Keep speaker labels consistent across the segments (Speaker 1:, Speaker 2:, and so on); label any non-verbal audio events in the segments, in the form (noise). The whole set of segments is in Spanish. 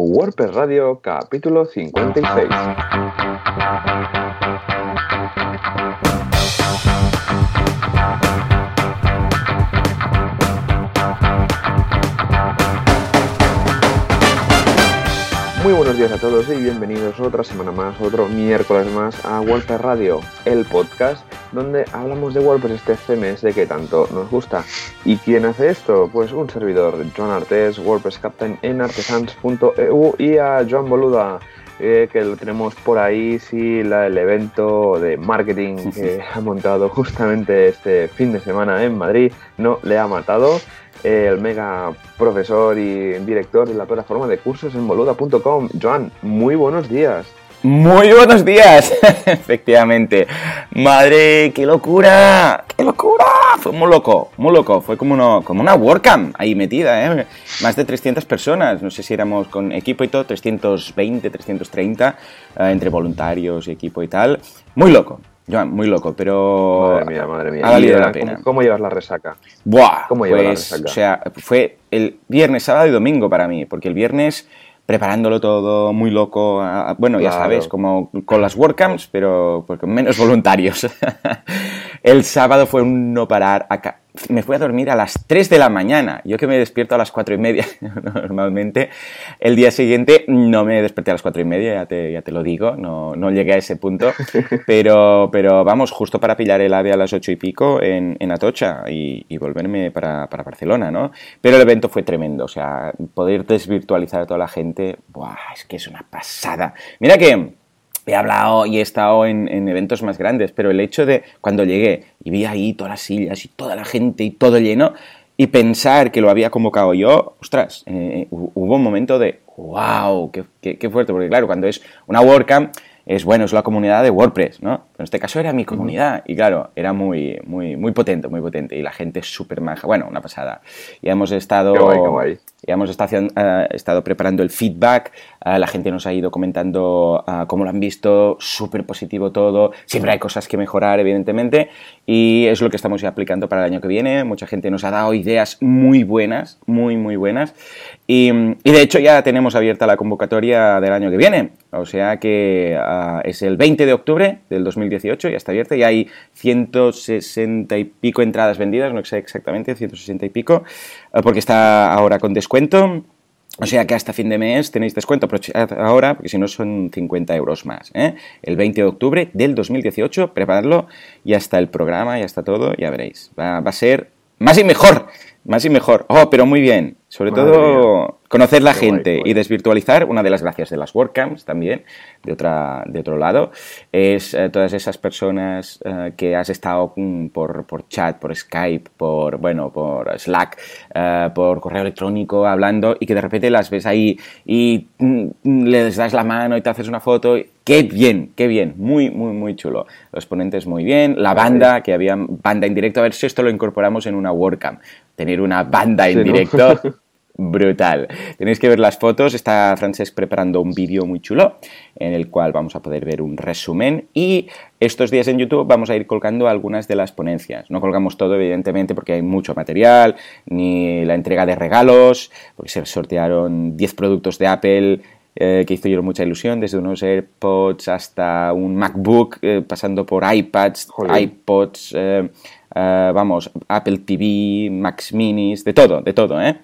Speaker 1: WordPress Radio, capítulo 56. Muy buenos días a todos y bienvenidos otra semana más, otro miércoles más a WordPress Radio, el podcast donde hablamos de WordPress este CMS que tanto nos gusta. ¿Y quién hace esto? Pues un servidor, Joan Artes, WordPress Captain en artesans.eu y a Joan Boluda, eh, que lo tenemos por ahí, sí, la, el evento de marketing que ha montado justamente este fin de semana en Madrid no le ha matado. El mega profesor y director de la plataforma de cursos en boluda.com. Joan, muy buenos días.
Speaker 2: Muy buenos días, (laughs) efectivamente. Madre, qué locura, qué locura. Fue muy loco, muy loco. Fue como, uno, como una WordCamp ahí metida, ¿eh? Más de 300 personas. No sé si éramos con equipo y todo, 320, 330, eh, entre voluntarios y equipo y tal. Muy loco. Joan, muy loco, pero.
Speaker 1: Madre mía, madre mía.
Speaker 2: Ha valido
Speaker 1: ¿Y,
Speaker 2: la pena.
Speaker 1: ¿Cómo, cómo llevas la resaca?
Speaker 2: Buah,
Speaker 1: ¿Cómo la
Speaker 2: pues,
Speaker 1: resaca?
Speaker 2: o sea, fue el viernes, sábado y domingo para mí, porque el viernes preparándolo todo muy loco, bueno, ya
Speaker 1: Claro.
Speaker 2: sabes, como con las WordCamps, pero pues, con menos (laughs) voluntarios. El sábado fue un no parar, acá. me fui a dormir a las 3 de la mañana, yo que me despierto a las 4 y media (laughs) normalmente, el día siguiente no me desperté a las 4 y media, ya te, ya te lo digo, no, no llegué a ese punto, (laughs) pero, pero vamos, justo para pillar el AVE a las 8 y pico en, en Atocha y, y volverme para, para Barcelona, ¿no? Pero el evento fue tremendo, o sea, poder desvirtualizar a toda la gente, ¡buah! Es que es una pasada. Mira que he hablado y he estado en, en eventos más grandes, pero el hecho de cuando llegué y vi ahí todas las sillas y toda la gente y todo lleno, y pensar que lo había convocado yo, ostras, eh, hu- hubo un momento de, wow, qué, qué- qué fuerte, porque claro, cuando es una WordCamp, es bueno, es la comunidad de WordPress, ¿no? En este caso era mi comunidad. Y claro, era muy, muy, muy potente, muy potente. Y la gente súper maja, bueno, una pasada. Y hemos estado,
Speaker 1: Qué guay, qué guay.
Speaker 2: y hemos estado, eh, estado preparando el feedback, eh, la gente nos ha ido comentando eh, cómo lo han visto, súper positivo todo, siempre hay cosas que mejorar, evidentemente, y es lo que estamos ya aplicando para el año que viene. Mucha gente nos ha dado ideas muy buenas, muy, muy buenas, y, de hecho ya tenemos abierta la convocatoria del año que viene, o sea que ah, es el 20 de octubre del 2018, ya está abierta, y hay 160 y pico entradas vendidas, no sé exactamente, 160 y pico, eh, porque está ahora con descuento. O sea que hasta fin de mes tenéis descuento, aprovechad ahora, porque si no son 50 euros más. ¿eh? El 20 de octubre del 2018, preparadlo, y hasta el programa, ya está todo, ya veréis. Va a ser más y mejor, más y mejor. Oh, pero muy bien. Sobre
Speaker 1: Madre
Speaker 2: todo, conocer la
Speaker 1: guay,
Speaker 2: gente
Speaker 1: guay.
Speaker 2: y desvirtualizar, una de las gracias de las WordCamps también, de, otra, de otro lado, es eh, todas esas personas eh, que has estado mm, por, por chat, por Skype, por, bueno, por Slack, eh, por correo electrónico hablando y que de repente las ves ahí y mm, mm, les das la mano y te haces una foto. y- Qué bien, qué bien, muy, muy, muy chulo. Los ponentes muy bien, la banda, que había banda en directo, a ver si esto lo incorporamos en una WordCamp. Tener una banda en
Speaker 1: Sí, ¿no? (laughs)
Speaker 2: brutal. Tenéis que ver las fotos. Está Francesc preparando un vídeo muy chulo en el cual vamos a poder ver un resumen y estos días en YouTube vamos a ir colgando algunas de las ponencias. No colgamos todo, evidentemente, porque hay mucho material, ni la entrega de regalos, porque se sortearon 10 productos de Apple eh, que hizo yo mucha ilusión, desde unos AirPods hasta un MacBook, eh, pasando por iPads,
Speaker 1: Joder.
Speaker 2: iPods, eh, vamos, Apple TV, Max Minis, de todo, de todo, ¿eh?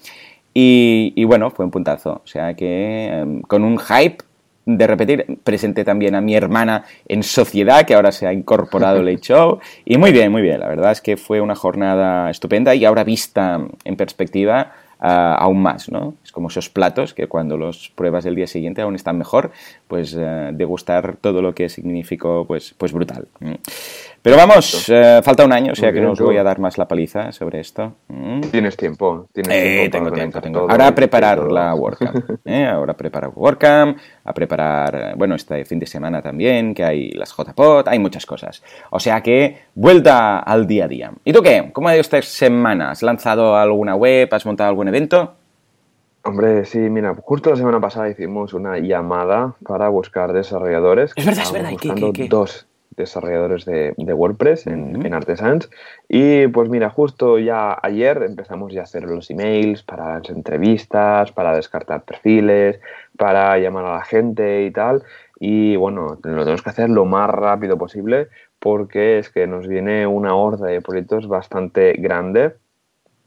Speaker 2: Y, y bueno, fue un puntazo. O sea que em, con un hype de repetir, presenté también a mi hermana en Sociedad, que ahora se ha incorporado Late (laughs) Show. Y muy bien, muy bien. La verdad es que fue una jornada estupenda y ahora vista en perspectiva ah, aún más, ¿no? Es como esos platos que cuando los pruebas el día siguiente aún están mejor, pues eh, degustar todo lo que significó, pues, pues brutal. Pero vamos, eh, falta un año, o sea que no os voy a dar más la paliza sobre esto. ¿m?
Speaker 1: Tienes tiempo. Tienes
Speaker 2: Eh,
Speaker 1: tiempo
Speaker 2: tengo tiempo, tengo. Ahora a preparar
Speaker 1: todo.
Speaker 2: la WordCamp. ¿eh? Ahora a preparar WordCamp, a preparar, bueno, este fin de semana también, que hay las JPOT, hay muchas cosas. O sea que, vuelta al día a día. ¿Y tú qué? ¿Cómo ha ido esta semana? ¿Has lanzado alguna web? ¿Has montado algún evento?
Speaker 1: Hombre, sí, mira, justo la semana pasada hicimos una llamada para buscar desarrolladores.
Speaker 2: Es verdad, es verdad, ¿y qué, qué, qué?
Speaker 1: dos desarrolladores de, de WordPress en, en Artesans. Y pues mira, justo ya ayer empezamos ya a hacer los emails para las entrevistas, para descartar perfiles, para llamar a la gente y tal. Y bueno, lo tenemos que hacer lo más rápido posible porque es que nos viene una horda de proyectos bastante grande.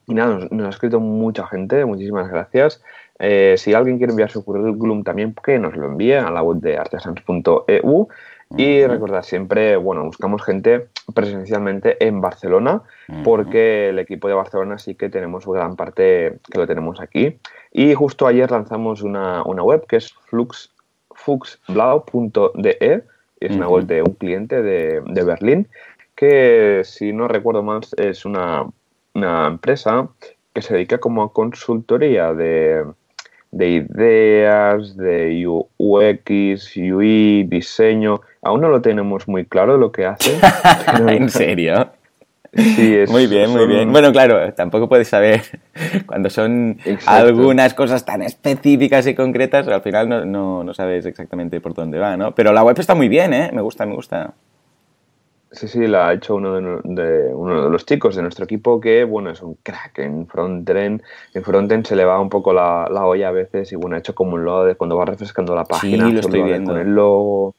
Speaker 1: Y nada, nos, ha escrito mucha gente, muchísimas gracias. Eh, si alguien quiere enviar su currículum también, que nos lo envíe a la web de artesans.eu. Y recordad siempre, bueno, buscamos gente presencialmente en Barcelona, porque el equipo de Barcelona sí que tenemos gran parte que lo tenemos aquí. Y justo ayer lanzamos una, una web que es flux, fuxblau.de, es una web de un cliente de, de, Berlín, que si no recuerdo más es una, una empresa que se dedica como a consultoría de, de ideas, de UX, UI, diseño. Aún no lo tenemos muy claro lo que hace. (laughs)
Speaker 2: ¿En serio? Sí, es, muy bien, muy bien. Bueno, claro, tampoco puedes saber (laughs) cuando son algunas cosas tan específicas y concretas, al final no, no, no, sabes exactamente por dónde va, ¿no? Pero la web está muy bien, ¿eh? Me gusta, me gusta.
Speaker 1: Sí, sí, la ha hecho uno de, uno de los chicos de nuestro equipo que, bueno, es un crack en frontend. En frontend se le va un poco la, la olla a veces y, bueno, ha hecho como un logo de cuando va refrescando la página.
Speaker 2: Sí, lo estoy viendo.
Speaker 1: Con el logo.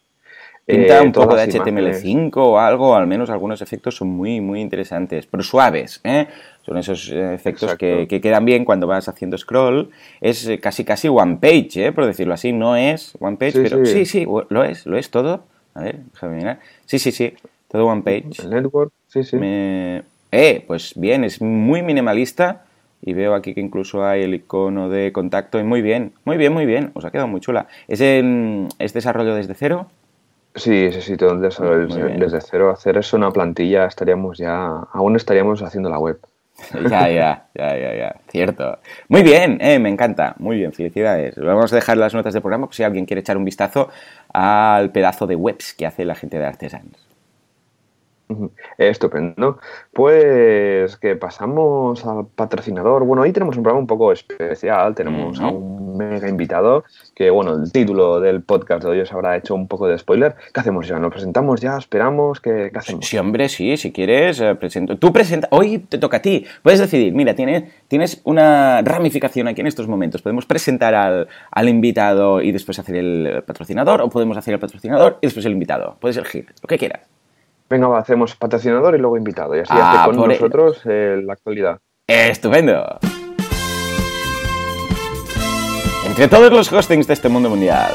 Speaker 2: Pinta eh, un poco de HTML5 o algo, al menos algunos efectos son muy, muy interesantes, pero suaves, ¿eh? Son esos eh, efectos que, que, quedan bien cuando vas haciendo scroll. Es eh, casi, casi one page, ¿eh? Por decirlo así, no es one page, pero sí. sí, lo es, lo es todo. A ver, déjame mirar. Sí, sí, sí. Todo one page.
Speaker 1: El network, sí, sí.
Speaker 2: Eh, pues bien, es muy minimalista. Y veo aquí que incluso hay el icono de contacto. Y muy bien, muy bien, muy bien. Os ha quedado muy chula. ¿Es, ¿es desarrollo desde cero?
Speaker 1: Sí, sí, sí, todo desarrollo desde, cero. Hacer eso una plantilla estaríamos ya. Aún estaríamos haciendo la web. (laughs)
Speaker 2: Ya, ya, ya, ya, ya. Cierto. Muy bien, eh, me encanta. Muy bien, felicidades. Vamos a dejar las notas del programa por si alguien quiere echar un vistazo al pedazo de webs que hace la gente de Artesans.
Speaker 1: Estupendo. Pues que pasamos al patrocinador. Bueno, hoy tenemos un programa un poco especial. Tenemos a un mega invitado que, bueno, el título del podcast de hoy os habrá hecho un poco de spoiler. ¿Qué hacemos ya? ¿Nos presentamos ya? ¿Esperamos? ¿Qué, hacemos?
Speaker 2: Sí, hombre, sí. Si quieres, eh, presento. Tú presenta. Hoy te toca a ti. Puedes decidir. Mira, tienes, tienes una ramificación aquí en estos momentos. Podemos presentar al, al invitado y después hacer el patrocinador o podemos hacer el patrocinador y después el invitado. Puedes elegir lo que quieras.
Speaker 1: Venga, hacemos patrocinador y luego invitado. Y así hace ah, con nosotros eh, la actualidad.
Speaker 2: ¡Estupendo! Entre todos los hostings de este mundo mundial,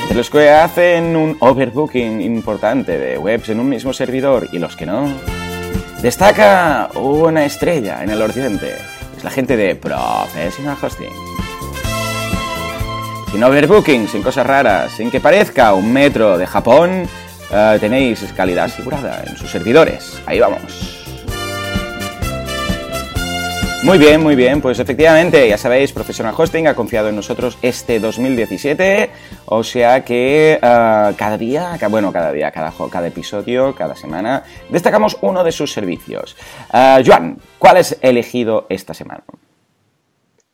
Speaker 2: entre los que hacen un overbooking importante de webs en un mismo servidor y los que no, destaca una estrella en el occidente. Es la gente de Professional Hosting. Sin overbooking, sin cosas raras, sin que parezca un metro de Japón, eh, tenéis calidad asegurada en sus servidores. Ahí vamos. Muy bien, muy bien, pues efectivamente, ya sabéis, Professional Hosting ha confiado en nosotros este 2017, o sea que eh, cada día, bueno, cada día, cada, cada episodio, cada semana, destacamos uno de sus servicios. Uh, Joan, ¿cuál es elegido esta semana?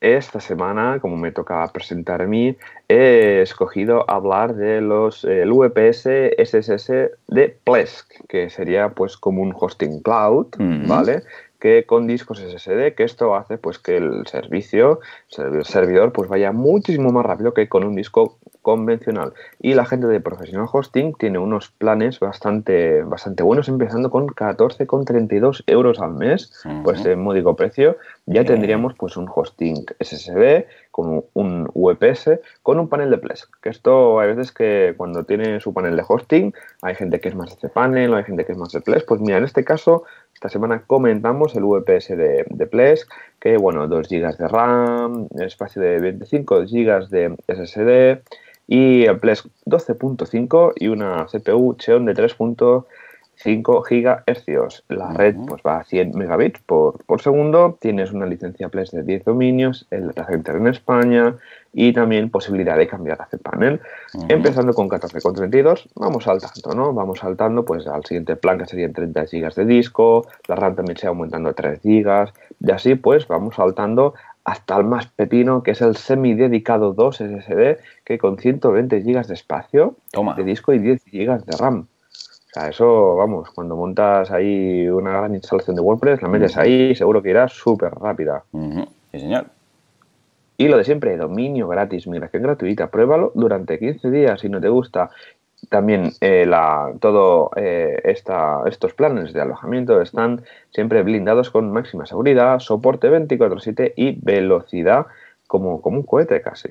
Speaker 1: Esta semana, como me toca presentar a mí, he escogido hablar de los el VPS SSS de Plesk, que sería pues como un hosting cloud, ¿vale? Que con discos SSD, que esto hace pues que el servicio, el servidor, pues vaya muchísimo más rápido que con un disco convencional. Y la gente de Professional Hosting tiene unos planes bastante, bastante buenos, empezando con 14,32 euros al mes, pues de módico precio. Ya tendríamos pues un hosting SSD con un VPS con un panel de Plesk. Que esto hay veces que cuando tiene su panel de hosting, hay gente que es más de panel, hay gente que es más de Plesk. Pues mira, en este caso, esta semana comentamos el VPS de, de Plesk, que bueno, 2 GB de RAM, espacio de 25 GB de SSD, y el Plesk 12.5 y una CPU Xeon de 3.5 GHz. La red pues, va a 100 megabits por, segundo, tienes una licencia Plesk de 10 dominios, el data center en España y también posibilidad de cambiar a cPanel. Empezando con 14.32, vamos saltando, ¿no? Vamos saltando pues al siguiente plan que serían 30 GB de disco, la RAM también se va aumentando a 3 GB y así pues vamos saltando hasta el más pepino, que es el semi-dedicado 2 SSD, que con 120 GB de espacio de disco y 10 GB de RAM. O sea, eso, vamos, cuando montas ahí una gran instalación de WordPress, la metes ahí, seguro que irá súper rápida.
Speaker 2: Sí, señor.
Speaker 1: Y lo de siempre, dominio gratis, migración gratuita. Pruébalo durante 15 días si no te gusta. También eh, la, todo eh, esta, estos planes de alojamiento están siempre blindados con máxima seguridad, soporte 24/7 y velocidad como, como un cohete casi.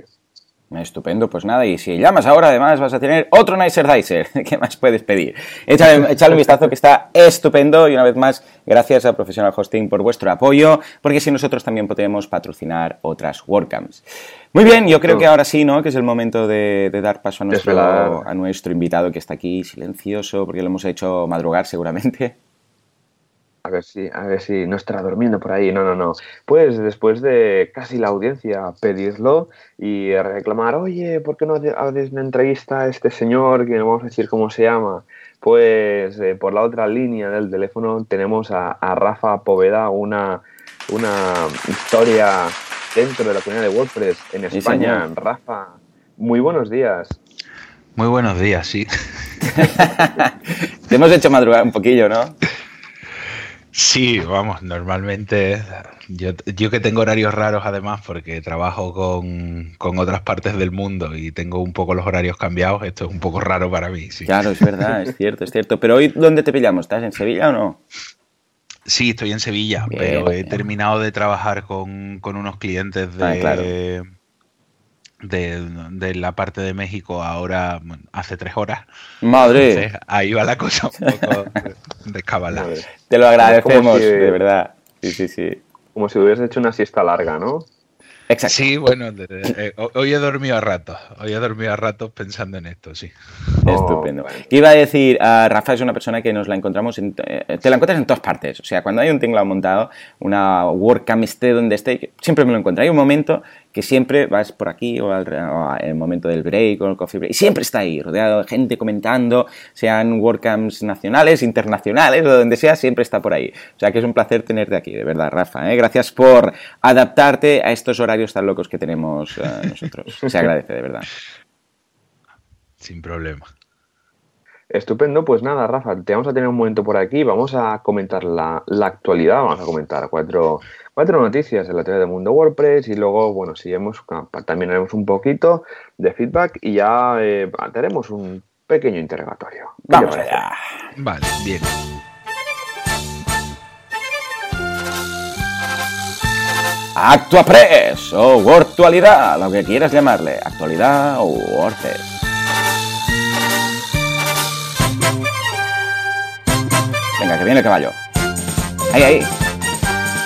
Speaker 2: Estupendo, pues nada, y si llamas ahora además vas a tener otro Nicer Dicer, (laughs) ¿qué más puedes pedir? Échale, échale, un vistazo que está estupendo y una vez más, gracias a Professional Hosting por vuestro apoyo, porque si nosotros también podemos patrocinar otras WordCamps. Muy bien, yo creo que ahora sí, ¿no? Que es el momento de, de dar paso a nuestro, a nuestro invitado que está aquí silencioso, porque lo hemos hecho madrugar seguramente.
Speaker 1: A ver si, a ver si no estará durmiendo por ahí. No, no, no. Pues después de casi la audiencia pedirlo y reclamar, oye, ¿por qué no haces una entrevista a este señor que no vamos a decir cómo se llama? Pues eh, por la otra línea del teléfono tenemos a, a Rafa Poveda, una, una historia dentro de la comunidad de WordPress en España. Rafa, muy buenos días.
Speaker 3: Muy buenos días, sí. (laughs)
Speaker 2: Te hemos hecho madrugar un poquillo, ¿no?
Speaker 3: Sí, vamos, normalmente yo, yo, que tengo horarios raros además porque trabajo con, con, otras partes del mundo y tengo un poco los horarios cambiados, esto es un poco raro para mí. Sí.
Speaker 2: Claro, es verdad, es cierto, es cierto. Pero hoy, ¿dónde te pillamos? ¿Estás en Sevilla o no?
Speaker 3: Sí, estoy en Sevilla, bien, pero he bien. terminado de trabajar con, con unos clientes de... Ah, claro de, de, la parte de México ahora hace tres horas.
Speaker 2: Madre.
Speaker 3: Entonces, ahí va la cosa un poco descabalada.
Speaker 2: Te lo agradecemos, si, de verdad. Sí, sí, sí.
Speaker 1: Como si hubieras hecho una siesta larga, ¿no?
Speaker 3: Exacto. Sí, bueno, eh, hoy he dormido a ratos, hoy he dormido a ratos pensando en esto, sí.
Speaker 2: Estupendo. Oh, Iba a decir, uh, Rafa es una persona que nos la encontramos, en, eh, te la encuentras en todas partes, o sea, cuando hay un tinglado montado, una WordCamp esté donde esté, siempre me lo encuentro. Hay un momento que siempre vas por aquí o, al, o el momento del break o el coffee break, y siempre está ahí, rodeado de gente comentando, sean WordCamps nacionales, internacionales o donde sea, siempre está por ahí. O sea que es un placer tenerte aquí, de verdad, Rafa. ¿eh? Gracias por adaptarte a estos horarios tan locos que tenemos uh, nosotros. Se agradece, de verdad.
Speaker 3: Sin problema.
Speaker 1: Estupendo, pues nada, Rafa, te vamos a tener un momento por aquí, vamos a comentar la, la actualidad, vamos a comentar cuatro, cuatro noticias de la teoría del mundo WordPress y luego, bueno, si hemos, también haremos un poquito de feedback y ya eh, haremos un pequeño interrogatorio.
Speaker 2: Vamos allá.
Speaker 3: Vale, bien.
Speaker 2: Actuapress o Wortualidad, lo que quieras llamarle, actualidad o WordPress. Venga, que viene el caballo. Ahí, ahí.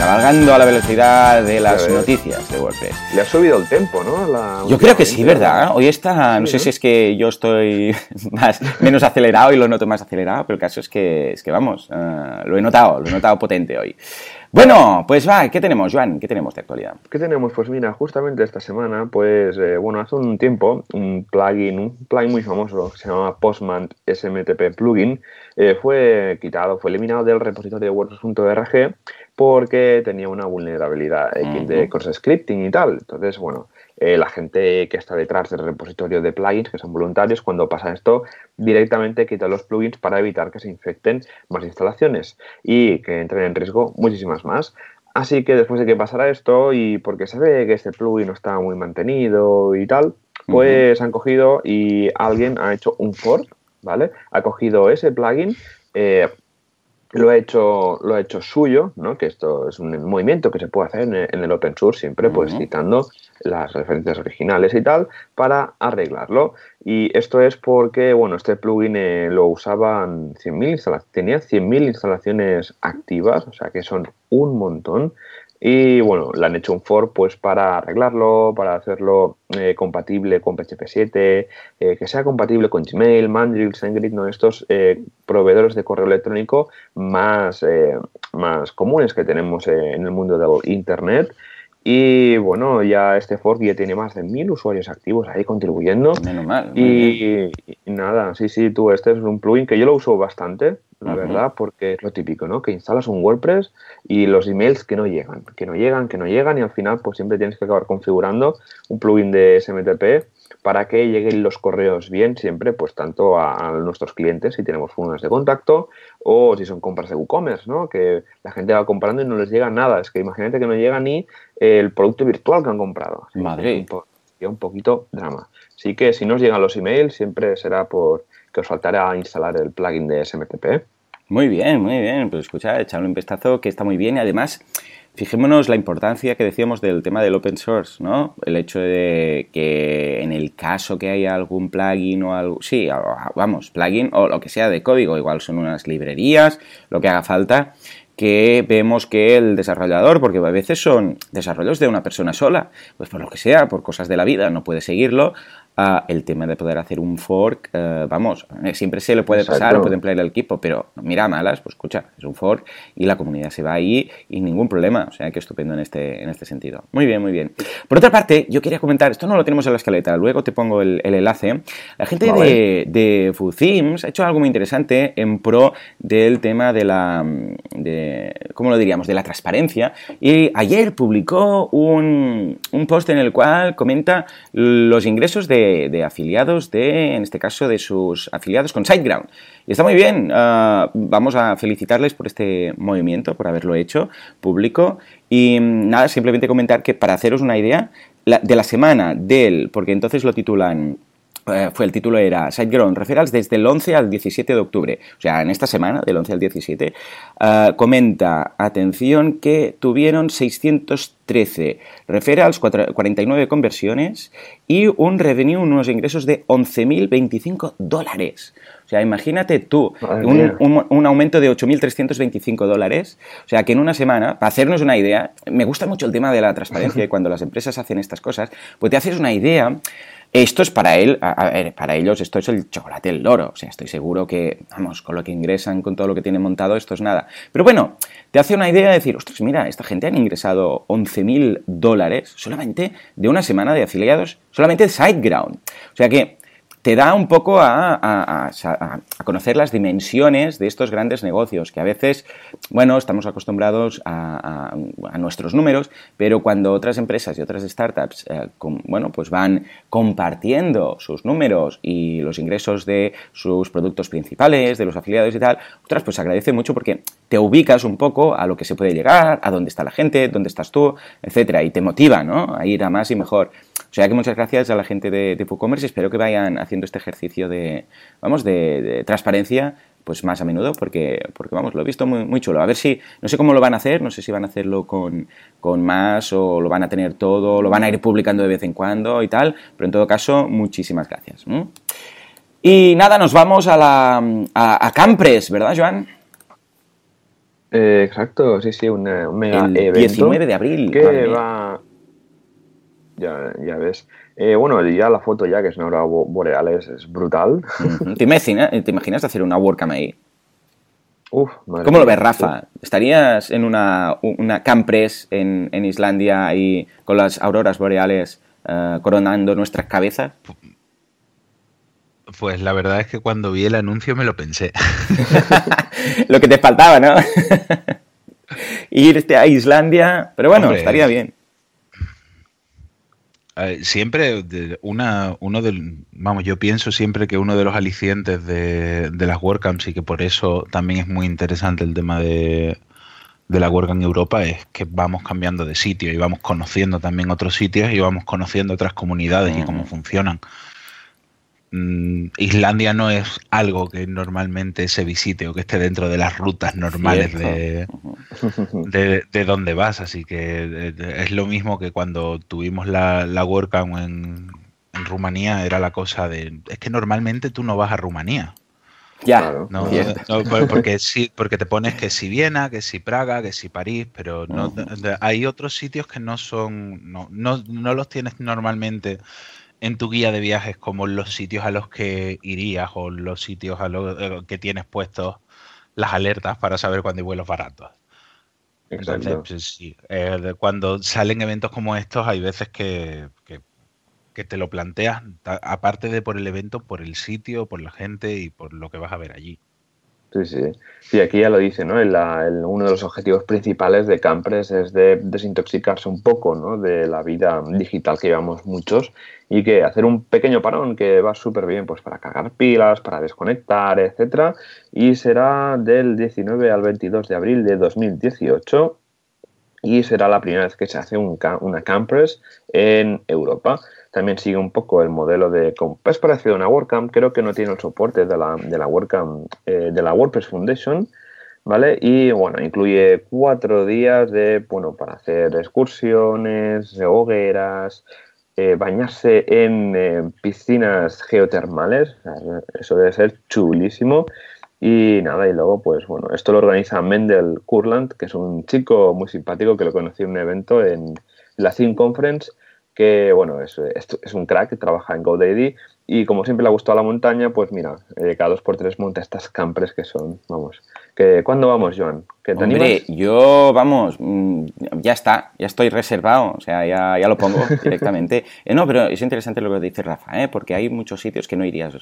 Speaker 2: Cabalgando a la velocidad de las noticias de WordPress.
Speaker 1: Le ha subido el tempo, ¿no? La
Speaker 2: yo creo que sí, ¿verdad? Hoy está, no sí, sé ¿no? si es que yo estoy (laughs) más, menos acelerado y lo noto más acelerado, pero el caso es que, es que vamos, uh, lo he notado, lo he notado potente hoy. Bueno, pues va, ¿qué tenemos, Joan? ¿Qué tenemos de actualidad?
Speaker 1: ¿Qué tenemos? Pues mira, justamente esta semana, pues, eh, bueno, hace un tiempo, un plugin, un plugin muy famoso que se llama Postman SMTP Plugin, eh, fue quitado, fue eliminado del repositorio de WordPress.org porque tenía una vulnerabilidad uh -huh. de cross scripting y tal. Entonces, bueno, eh, la gente que está detrás del repositorio de plugins, que son voluntarios, cuando pasa esto, directamente quita los plugins para evitar que se infecten más instalaciones y que entren en riesgo muchísimas más. Así que después de que pasara esto y porque se ve que este plugin no está muy mantenido y tal, pues uh -huh. han cogido y alguien ha hecho un fork, ¿vale? Ha cogido ese plugin, eh, lo ha hecho lo ha hecho suyo, ¿no? Que esto es un movimiento que se puede hacer en el, en el open source siempre, uh -huh. pues citando las referencias originales y tal, para arreglarlo. Y esto es porque, bueno, este plugin eh, lo usaban 100.000 instalaciones, tenía 100.000 instalaciones activas, o sea que son un montón. Y bueno, le han hecho un fork pues para arreglarlo, para hacerlo eh, compatible con PHP 7, eh, que sea compatible con Gmail, Mandrill, SendGrid, ¿no? estos eh, proveedores de correo electrónico más, más comunes que tenemos en el mundo del Internet. Y bueno, ya este fork ya tiene más de mil usuarios activos ahí contribuyendo.
Speaker 2: Menos mal.
Speaker 1: Y, y, nada, sí, sí, tú, este es un plugin que yo lo uso bastante, la uh -huh. verdad, porque es lo típico, ¿no? Que instalas un WordPress y los emails que no llegan, que no llegan, que no llegan y al final pues siempre tienes que acabar configurando un plugin de SMTP para que lleguen los correos bien siempre, pues tanto a, nuestros clientes si tenemos formas de contacto o si son compras de WooCommerce, ¿no? Que la gente va comprando y no les llega nada. Es que imagínate que no llega ni el producto virtual que han comprado.
Speaker 2: Madre.
Speaker 1: Un, un poquito drama. Así que si no os llegan los emails, siempre será por que os faltará instalar el plugin de SMTP.
Speaker 2: Muy bien, muy bien. Pues escucha, echarle un vistazo que está muy bien y además Fijémonos la importancia que decíamos del tema del open source, ¿no? El hecho de que en el caso que haya algún plugin o algo, sí, vamos, plugin o lo que sea de código, igual son unas librerías, lo que haga falta, que vemos que el desarrollador, porque a veces son desarrollos de una persona sola, pues por lo que sea, por cosas de la vida, no puede seguirlo, el tema de poder hacer un fork, eh, vamos, eh, siempre se le puede pasar, puede emplear el equipo, pero mira malas, pues escucha, es un fork y la comunidad se va ahí y ningún problema, o sea que estupendo en este, en este sentido. Muy bien, muy bien. Por otra parte, yo quería comentar, esto no lo tenemos en la escaleta, luego te pongo el, enlace, la gente de, de ha hecho algo muy interesante en pro del tema de la, de, ¿cómo lo diríamos?, de la transparencia y ayer publicó un, un post en el cual comenta los ingresos de de, afiliados de, en este caso, de sus afiliados con SiteGround. Y está muy bien. Ah, vamos a felicitarles por este movimiento, por haberlo hecho público. Y mm, nada, simplemente comentar que para haceros una idea, de la semana del, porque entonces lo titulan fue el título era SiteGround Referrals desde el 11 al 17 de octubre. O sea, en esta semana, del 11 al 17, eh, comenta, atención, que tuvieron 613 referrals, 49 conversiones y un revenue, unos ingresos de 11.025 dólares. O sea, imagínate tú, un, un, aumento de 8.325 dólares. O sea, que en una semana, para hacernos una idea, me gusta mucho el tema de la transparencia y cuando las empresas hacen estas cosas, pues te haces una idea esto es para él, a, ver, para ellos esto es el chocolate el loro. O sea, estoy seguro que, vamos, con lo que ingresan, con todo lo que tienen montado, esto es nada. Pero bueno, te hace una idea de decir, ostras, mira, esta gente han ingresado 11.000 dólares solamente de una semana de afiliados, solamente de SiteGround. O sea que te da un poco a, conocer las dimensiones de estos grandes negocios, que a veces, bueno, estamos acostumbrados a, nuestros números, pero cuando otras empresas y otras startups, eh, bueno, pues van compartiendo sus números y los ingresos de sus productos principales, de los afiliados y tal, otras pues agradece mucho porque te ubicas un poco a lo que se puede llegar, a dónde está la gente, dónde estás tú, etcétera, y te motiva, ¿no? A ir a más y mejor. O sea que muchas gracias a la gente de, de y espero que vayan haciendo este ejercicio de, vamos, de, transparencia pues más a menudo porque, porque vamos, lo he visto muy, muy chulo. A ver si, no sé cómo lo van a hacer, no sé si van a hacerlo con, más o lo van a tener todo, lo van a ir publicando de vez en cuando y tal, pero en todo caso, muchísimas gracias. Y nada, nos vamos a la a, Campres, ¿verdad, Joan?
Speaker 1: Eh, exacto, sí, sí, un mega
Speaker 2: El 19 de abril.
Speaker 1: Que va, ya, ya ves. Eh, bueno, ya la foto ya, que es una aurora boreal, es, brutal. (laughs)
Speaker 2: ¿Te, imaginas, ¿Te imaginas hacer una WordCam ahí?
Speaker 1: Uf,
Speaker 2: ¿Cómo lo ves, Rafa? ¿Estarías en una, una campres en, en Islandia ahí con las auroras boreales eh, coronando nuestras cabezas?
Speaker 3: Pues la verdad es que cuando vi el anuncio me lo pensé. (laughs) (laughs)
Speaker 2: lo que te faltaba, ¿no? Irte a Islandia, pero bueno, estaría bien
Speaker 3: siempre una, uno del, vamos, yo pienso siempre que uno de los alicientes de, de las WordCamps y que por eso también es muy interesante el tema de, de la WordCamp en Europa es que vamos cambiando de sitio y vamos conociendo también otros sitios y vamos conociendo otras comunidades y cómo funcionan. Mm, Islandia no es algo que normalmente se visite o que esté dentro de las rutas normales de, de, donde vas, así que es lo mismo que cuando tuvimos la, la WordCamp en, en Rumanía, era la cosa de, es que normalmente tú no vas a Rumanía.
Speaker 2: Ya,
Speaker 3: no, porque sí, porque te pones que si Viena, que si Praga, que si París, pero no, hay otros sitios que no son, no, no, no los tienes normalmente en tu guía de viajes como los sitios a los que irías o los sitios a los eh, que tienes puestos las alertas para saber cuándo hay vuelos baratos. Entonces, pues, sí, eh, cuando salen eventos como estos, hay veces que, que, te lo planteas, aparte de por el evento, por el sitio, por la gente y por lo que vas a ver allí.
Speaker 1: Sí, sí. Sí, aquí ya lo dice, ¿no? uno de los objetivos principales de Campres es de desintoxicarse un poco, ¿no? De la vida digital que llevamos muchos y que hacer un pequeño parón que va súper bien, pues para cargar pilas, para desconectar, etcétera. Y será del 19 al 22 de abril de 2018 y será la primera vez que se hace un, una Campres en Europa también sigue un poco el modelo de... Es parecido a una WordCamp, creo que no tiene el soporte de la, de la eh, de la WordPress Foundation, ¿vale? Y bueno, incluye cuatro días de, bueno, para hacer excursiones, hogueras, eh, bañarse en eh, piscinas geotermales, eso debe ser chulísimo. Y nada, y luego, pues bueno, esto lo organiza Mendel Kurland, que es un chico muy simpático que lo conocí en un evento en la Theme Conference que bueno, es, es, un crack, trabaja en GoDaddy y como siempre le ha gustado la montaña, pues mira, eh, cada dos por tres monta estas campres que son, vamos. Que, ¿Cuándo vamos, Joan?
Speaker 2: ¿Que te Hombre, yo, vamos, mm, ya está, ya estoy reservado, o sea, ya, ya lo pongo (laughs) directamente. Eh, no, pero es interesante lo que dice Rafa, ¿eh? porque hay muchos sitios que no irías.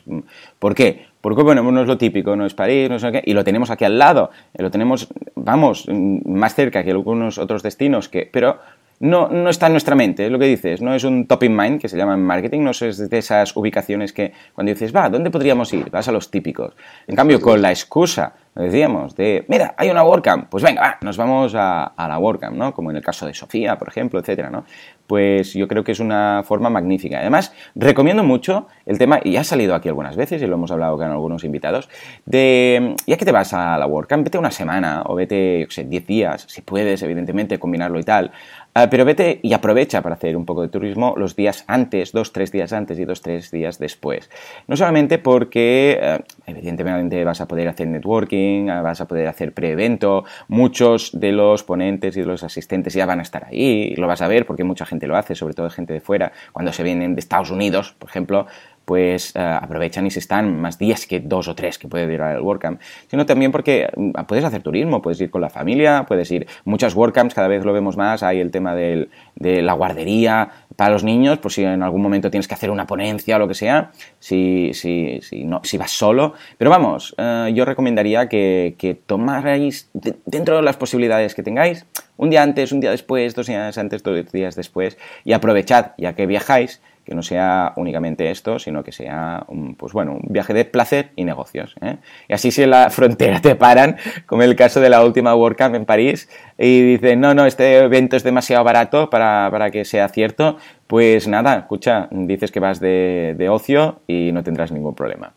Speaker 2: ¿Por qué? Porque, bueno, no es lo típico, no es París, no sé qué, y lo tenemos aquí al lado, eh, lo tenemos, vamos, mm, más cerca que algunos otros destinos, que, pero no, no está en nuestra mente, es lo que dices, no es un top in mind que se llama en marketing, no es de esas ubicaciones que cuando dices, va, ¿dónde podríamos ir? Vas a los típicos. En cambio, con la excusa decíamos, de, mira, hay una WordCamp, pues venga, nos vamos a, a, la WordCamp, ¿no? Como en el caso de Sofía, por ejemplo, etcétera, ¿no? Pues yo creo que es una forma magnífica. Además, recomiendo mucho el tema, y ha salido aquí algunas veces, y lo hemos hablado con algunos invitados, de, ya que te vas a la WordCamp, vete una semana, o vete, yo sé, 10 días, si puedes, evidentemente, combinarlo y tal, Ah, pero vete y aprovecha para hacer un poco de turismo los días antes, dos, tres días antes y dos, tres días después. No solamente porque, eh, evidentemente, vas a poder hacer networking, ah, vas a poder hacer pre-evento, muchos de los ponentes y de los asistentes ya van a estar ahí, lo vas a ver porque mucha gente lo hace, sobre todo gente de fuera, cuando se vienen de Estados Unidos, por ejemplo, pues aprovechan y se están más días que dos o tres que puede durar el WordCamp, sino también porque mm, puedes hacer turismo, puedes ir con la familia, puedes ir, muchas WordCamps cada vez lo vemos más, hay el tema de la guardería para los niños, por si en algún momento tienes que hacer una ponencia o lo que sea, si, si, si, no, si vas solo, pero vamos, eh, yo recomendaría que, que tomarais dentro de las posibilidades que tengáis, un día antes, un día después, dos días antes, dos días después, y aprovechad, ya que viajáis, que no sea únicamente esto, sino que sea un, pues bueno, un viaje de placer y negocios. ¿eh? Y así si en la frontera te paran, como el caso de la última WordCamp en París, y dicen, no, no, este evento es demasiado barato para, que sea cierto, pues nada, escucha, dices que vas de, de ocio y no tendrás ningún problema.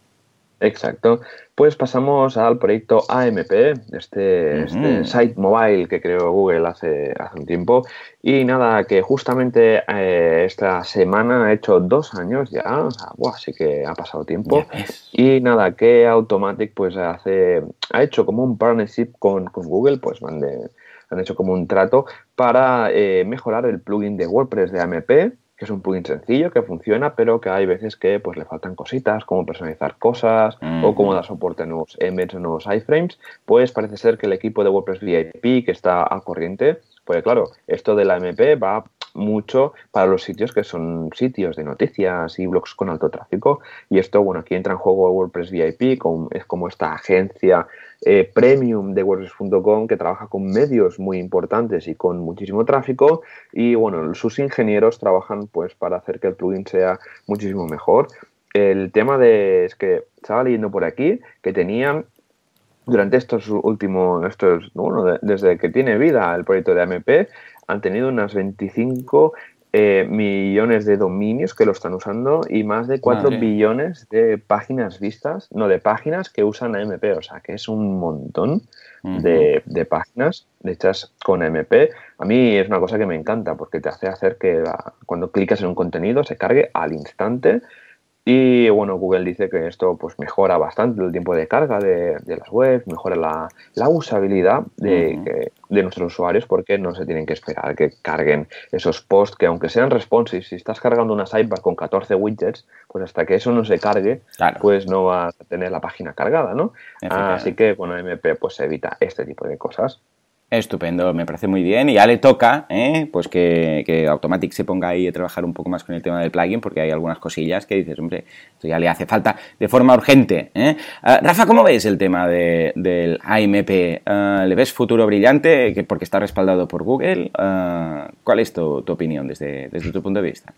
Speaker 1: Exacto. Pues pasamos al proyecto AMP, este, este site mobile que creó Google hace, hace un tiempo. Y nada, que justamente eh, esta semana ha hecho dos años ya, o sea, sí que ha pasado tiempo. Y nada, que Automatic pues hace, ha hecho como un partnership con, Google, pues van han hecho como un trato para eh, mejorar el plugin de WordPress de AMP que es un plugin sencillo que funciona, pero que hay veces que pues le faltan cositas, como personalizar cosas o como dar soporte a nuevos embeds o nuevos iframes, pues parece ser que el equipo de WordPress VIP que está al corriente, pues claro, esto de la MP va mucho para los sitios que son sitios de noticias y blogs con alto tráfico y esto, bueno, aquí entra en juego WordPress VIP, es como esta agencia eh, premium de WordPress.com que trabaja con medios muy importantes y con muchísimo tráfico y bueno, sus ingenieros trabajan pues para hacer que el plugin sea muchísimo mejor. El tema de, es que estaba leyendo por aquí que tenían durante estos últimos, estos, bueno, desde que tiene vida el proyecto de AMP, han tenido unas 25 eh, millones de dominios que lo están usando y más de 4 billones de páginas vistas, no, de páginas que usan AMP, o sea que es un montón de, páginas hechas con AMP. A mí es una cosa que me encanta porque te hace hacer que cuando clicas en un contenido se cargue al instante y bueno, Google dice que esto pues mejora bastante el tiempo de carga de, las webs, mejora la, usabilidad de, nuestros usuarios porque no se tienen que esperar que carguen esos posts que aunque sean responsive, si estás cargando una sidebar con 14 widgets, pues hasta que eso no se cargue, pues no vas a tener la página cargada, ¿no? Así que bueno, MP pues evita este tipo de cosas.
Speaker 2: Estupendo, me parece muy bien. Y ya le toca, ¿eh? pues que, que, Automatic se ponga ahí a trabajar un poco más con el tema del plugin, porque hay algunas cosillas que dices, hombre, esto ya le hace falta de forma urgente. ¿eh? Uh, Rafa, ¿cómo ves el tema de, del AMP? Uh, ¿Le ves futuro brillante? Porque está respaldado por Google. Uh, ¿Cuál es tu, tu opinión desde, desde tu punto de vista?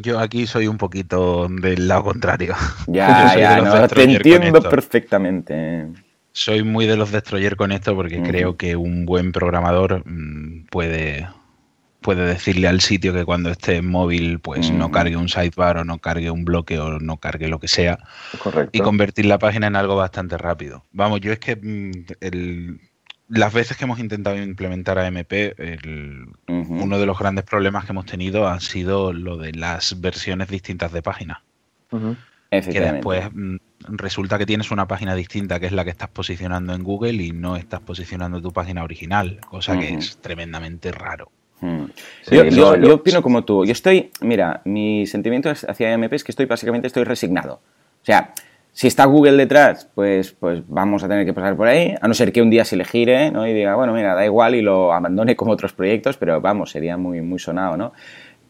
Speaker 3: Yo aquí soy un poquito del lado contrario.
Speaker 2: Ya, (laughs) ya, no, te entiendo perfectamente
Speaker 3: soy muy de los destroyer con esto porque creo que un buen programador mm, puede, puede decirle al sitio que cuando esté en móvil pues no cargue un sidebar o no cargue un bloque o no cargue lo que sea y convertir la página en algo bastante rápido. Vamos, yo es que mm, las veces que hemos intentado implementar AMP, el, uno de los grandes problemas que hemos tenido ha sido lo de las versiones distintas de página. Que después mm, resulta que tienes una página distinta que es la que estás posicionando en Google y no estás posicionando tu página original, cosa que es tremendamente raro.
Speaker 2: yo, opino como tú. Yo estoy, mira, mi sentimiento hacia AMP es que estoy básicamente estoy resignado. O sea, si está Google detrás, pues, pues vamos a tener que pasar por ahí, a no ser que un día se le gire ¿no? y diga, bueno, mira, da igual y lo abandone como otros proyectos, pero vamos, sería muy, muy sonado, ¿no?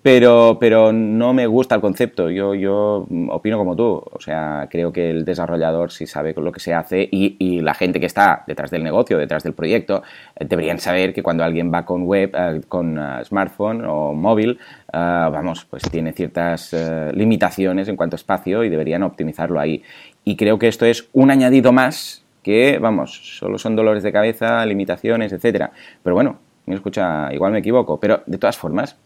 Speaker 2: Pero, pero no me gusta el concepto. Yo, yo opino como tú. O sea, creo que el desarrollador sí sabe lo que se hace y, y la gente que está detrás del negocio, detrás del proyecto, eh, deberían saber que cuando alguien va con web, eh, con uh, smartphone o móvil, vamos, pues tiene ciertas limitaciones en cuanto a espacio y deberían optimizarlo ahí. Y creo que esto es un añadido más que, vamos, solo son dolores de cabeza, limitaciones, etcétera. Pero bueno, me escucha, igual me equivoco, pero de todas formas,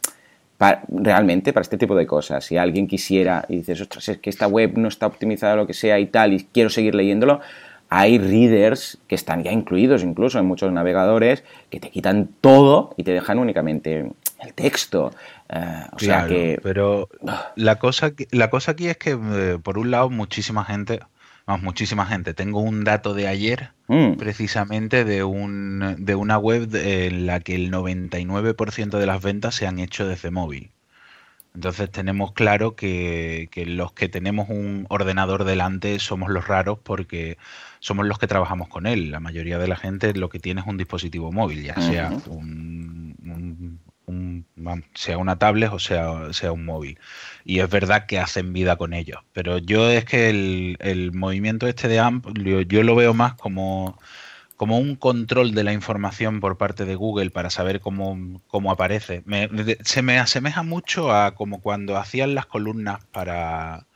Speaker 2: para, realmente para este tipo de cosas. Si alguien quisiera y dices, ostras, es que esta web no está optimizada, lo que sea y tal, y quiero seguir leyéndolo, hay readers que están ya incluidos incluso en muchos navegadores que te quitan todo y te dejan únicamente el texto. Uh, o sea que.
Speaker 3: Pero ah. la cosa, la cosa aquí es que, eh, por un lado, muchísima gente muchísima gente. Tengo un dato de ayer, mm. precisamente de, un, de una web en la que el 99% de las ventas se han hecho desde móvil. Entonces tenemos claro que, que, los que tenemos un ordenador delante somos los raros porque somos los que trabajamos con él. La mayoría de la gente lo que tiene es un dispositivo móvil, ya sea un, sea una tablet o sea, sea un móvil. Y es verdad que hacen vida con ellos. Pero yo es que el, movimiento este de AMP, yo, lo veo más como, como un control de la información por parte de Google para saber cómo, cómo aparece. se me asemeja mucho a como cuando hacían las columnas para,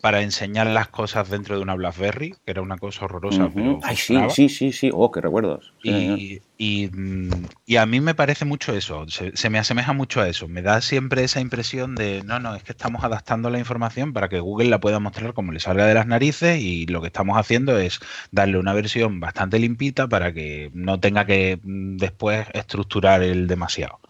Speaker 3: para enseñar las cosas dentro de una BlackBerry, que era una cosa horrorosa. pero
Speaker 2: Ay, sí, sí, sí, sí, oh, qué recuerdos.
Speaker 3: y, y, a mí me parece mucho eso, se, me asemeja mucho a eso. Me da siempre esa impresión de, no, no, es que estamos adaptando la información para que Google la pueda mostrar como le salga de las narices y lo que estamos haciendo es darle una versión bastante limpita para que no tenga que mm, después estructurar el demasiado.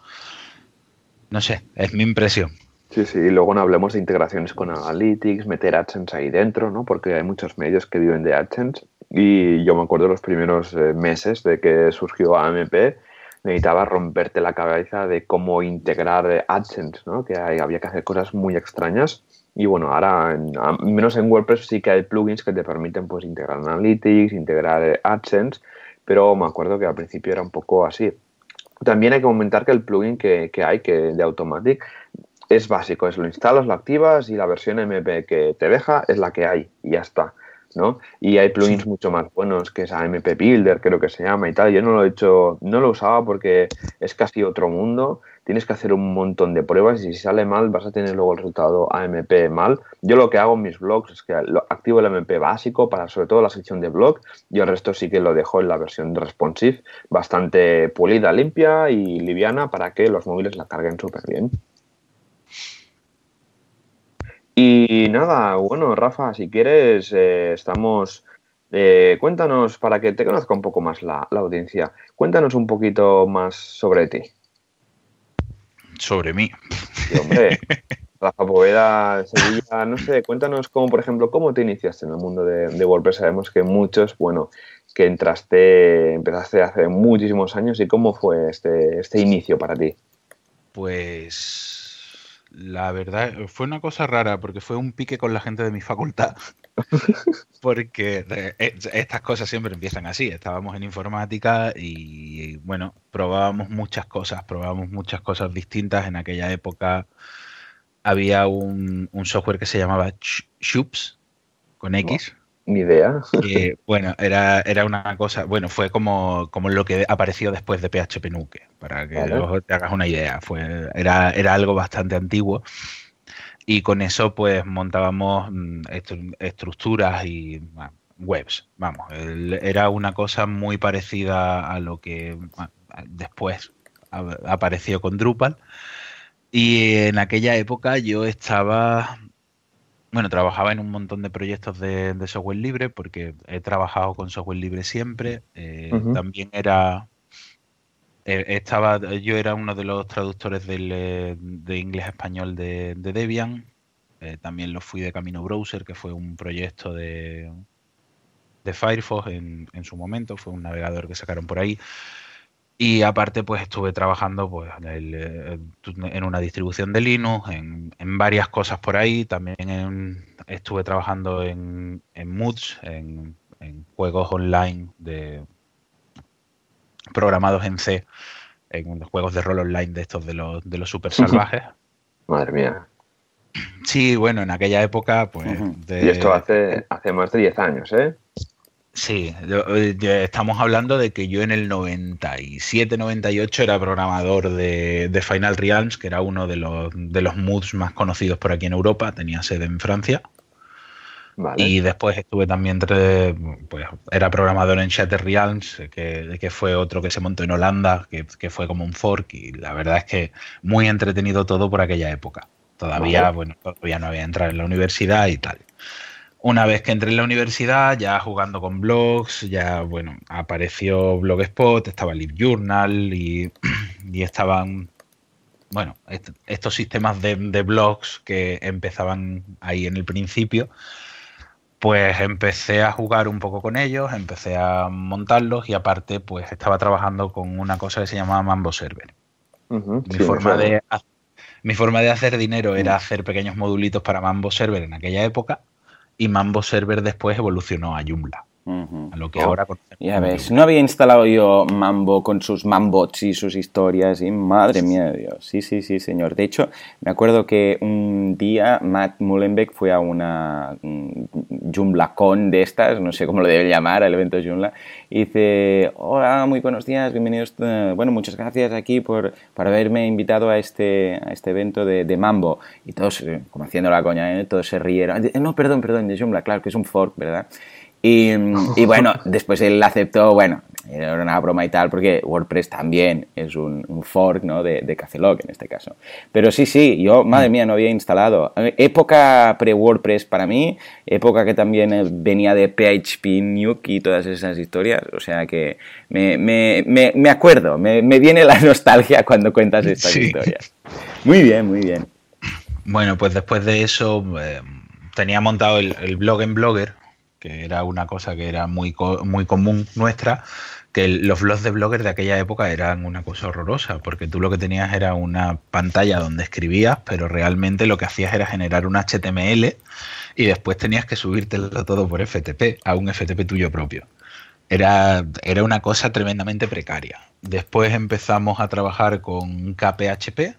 Speaker 3: No sé, es mi impresión.
Speaker 1: Sí, sí, y luego no hablemos de integraciones con Analytics, meter AdSense ahí dentro, ¿no? Porque hay muchos medios que viven de AdSense y yo me acuerdo los primeros eh, meses de que surgió AMP, necesitaba romperte la cabeza de cómo integrar AdSense, ¿no? Que había que hacer cosas muy extrañas y bueno, ahora, menos en WordPress sí que hay plugins que te permiten pues integrar Analytics, integrar eh, AdSense, pero me acuerdo que al principio era un poco así. También hay que comentar que el plugin que, que hay que de Automatic es básico, es lo instalas, lo activas y la versión MP que te deja es la que hay y ya está. ¿no? Y hay plugins mucho más buenos que es AMP Builder, creo que se llama y tal. Yo no lo he hecho, no lo usaba porque es casi otro mundo. Tienes que hacer un montón de pruebas y si sale mal vas a tener luego el resultado AMP mal. Yo lo que hago en mis blogs es que lo, activo el AMP básico para sobre todo la sección de blog y el resto sí que lo dejo en la versión responsive, bastante pulida, limpia y liviana para que los móviles la carguen súper bien. Y nada, bueno, Rafa, si quieres, eh, estamos. Eh, cuéntanos, para que te conozca un poco más la, audiencia, cuéntanos un poquito más sobre ti.
Speaker 3: Sobre mí.
Speaker 1: Sí, hombre, (laughs) Rafa Poveda, Sevilla, no sé, cuéntanos cómo, por ejemplo, cómo te iniciaste en el mundo de, de WordPress. Sabemos que muchos, bueno, que entraste, empezaste hace muchísimos años y cómo fue este, este inicio para ti.
Speaker 3: Pues la verdad, fue una cosa rara porque fue un pique con la gente de mi facultad. (laughs) porque eh, estas cosas siempre empiezan así. Estábamos en informática y, bueno, probábamos muchas cosas, probábamos muchas cosas distintas. En aquella época había un, software que se llamaba Shoops con X.
Speaker 1: Ni idea.
Speaker 3: Que, bueno, era, era una cosa, bueno, fue como, como lo que apareció después de PHP Nuke, para que te hagas una idea. Fue, era, era algo bastante antiguo. Y con eso, pues montábamos mm, estructuras y webs. Vamos, era una cosa muy parecida a lo que después apareció con Drupal. Y en aquella época yo estaba bueno, trabajaba en un montón de proyectos de, software libre porque he trabajado con software libre siempre. Eh, también era, eh, estaba, yo era uno de los traductores eh, de inglés español de, Debian. también lo fui de Camino Browser, que fue un proyecto de, de Firefox en, en, su momento. Fue un navegador que sacaron por ahí. Y aparte, pues estuve trabajando pues, eh, en una distribución de Linux, en, varias cosas por ahí. También estuve trabajando en, en Moods, en, juegos online de programados en C, en juegos de rol online de estos de los, de los super salvajes.
Speaker 1: Madre mía.
Speaker 3: Sí, bueno, en aquella época, pues.
Speaker 1: Y esto hace, hace más de 10 años, ¿eh?
Speaker 3: Sí, eh, estamos hablando de que yo en el 97-98 era programador de, Final Realms, que era uno de los, de los moods más conocidos por aquí en Europa, tenía sede en Francia. Y después estuve también, entre, pues era programador en Shatter Realms, que, que, fue otro que se montó en Holanda, que, fue como un fork, y la verdad es que muy entretenido todo por aquella época. Todavía, bueno, todavía no había entrado en la universidad y tal. Una vez que entré en la universidad, ya jugando con blogs, ya, bueno, apareció Blogspot, estaba LiveJournal y, (clears throat) y estaban, bueno, estos sistemas de, blogs que empezaban ahí en el principio, pues empecé a jugar un poco con ellos, empecé a montarlos y aparte, pues estaba trabajando con una cosa que se llamaba Mambo Server. mi, forma de, mi forma de hacer dinero era hacer pequeños modulitos para Mambo Server en aquella época y Mambo Server después evolucionó a Joomla. A lo que ahora
Speaker 2: Ya ves, no había instalado yo Mambo con sus Mambots y sus historias y madre mía de Dios. Sí, sí, sí, señor. De hecho, me acuerdo que un día Matt Mullenbeck fue a una JoomlaCon de estas, no sé cómo lo debe llamar, el evento Joomla, y dice, hola, muy buenos días, bienvenidos, eh, bueno, muchas gracias aquí por, por haberme invitado a este, a este evento de, de Mambo. Y todos, eh, como haciendo la coña, ¿eh? todos se rieron. No, perdón, perdón, de Joomla, claro, que es un fork, ¿verdad? (laughs) Y, bueno, después él aceptó, bueno, era una broma y tal, porque WordPress también es un, fork ¿no? de, de en este caso. Pero sí, sí, yo, madre mía, no había instalado. Época pre-WordPress para mí, época que también venía de PHP Nuke y todas esas historias, o sea que me, me, me, acuerdo, me, viene la nostalgia cuando cuentas estas historias. Muy bien, muy bien.
Speaker 3: Bueno, pues después de eso eh, tenía montado el, el blog en Blogger, que era una cosa que era muy, muy común nuestra, que los blogs de bloggers de aquella época eran una cosa horrorosa, porque tú lo que tenías era una pantalla donde escribías, pero realmente lo que hacías era generar un HTML y después tenías que subírtelo todo por FTP, a un FTP tuyo propio. Era, era una cosa tremendamente precaria. Después empezamos a trabajar con KPHP,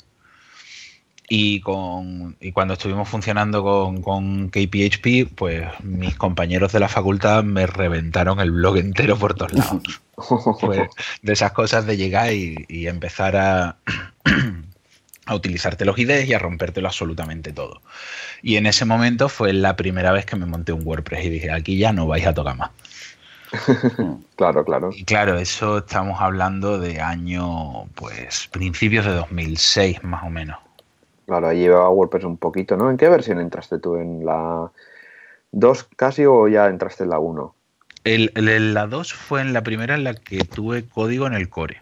Speaker 3: y, con, y cuando estuvimos funcionando con, con KPHP, pues mis compañeros de la facultad me reventaron el blog entero por todos lados. (laughs) De esas cosas de llegar y, empezar a, (clears throat) a utilizarte los IDEs y a rompértelo absolutamente todo. Y en ese momento fue la primera vez que me monté un WordPress y dije, aquí ya no vais a tocar más. (laughs)
Speaker 1: claro, claro.
Speaker 3: Y claro, eso estamos hablando de año, pues, principios de 2006 más o menos.
Speaker 1: Claro, ahí llevaba WordPress un poquito, ¿no? ¿En qué versión entraste tú? ¿En la 2 casi o ya entraste en la 1?
Speaker 3: El, la 2 fue en la primera en la que tuve código en el core.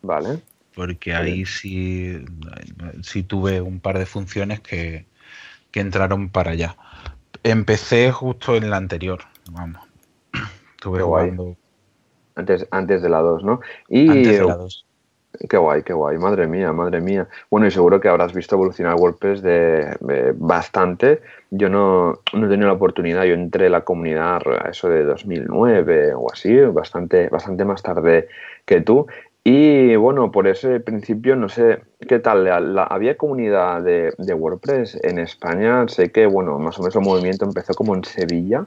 Speaker 1: Vale.
Speaker 3: Porque ahí sí, sí tuve un par de funciones que, entraron para allá. Empecé justo en la anterior, vamos. (clears throat) Estuve jugando.
Speaker 1: Antes, antes de la 2, ¿no? Y
Speaker 3: antes de la 2
Speaker 1: Qué guay, qué guay, madre mía, madre mía. Bueno, y seguro que habrás visto evolucionar WordPress de, bastante. Yo no, no, he tenido la oportunidad, yo entré en la comunidad a eso de 2009 o así, bastante, bastante más tarde que tú. Y bueno, por ese principio, no sé qué tal, había comunidad de, WordPress en España, sé que, bueno, más o menos el movimiento empezó como en Sevilla,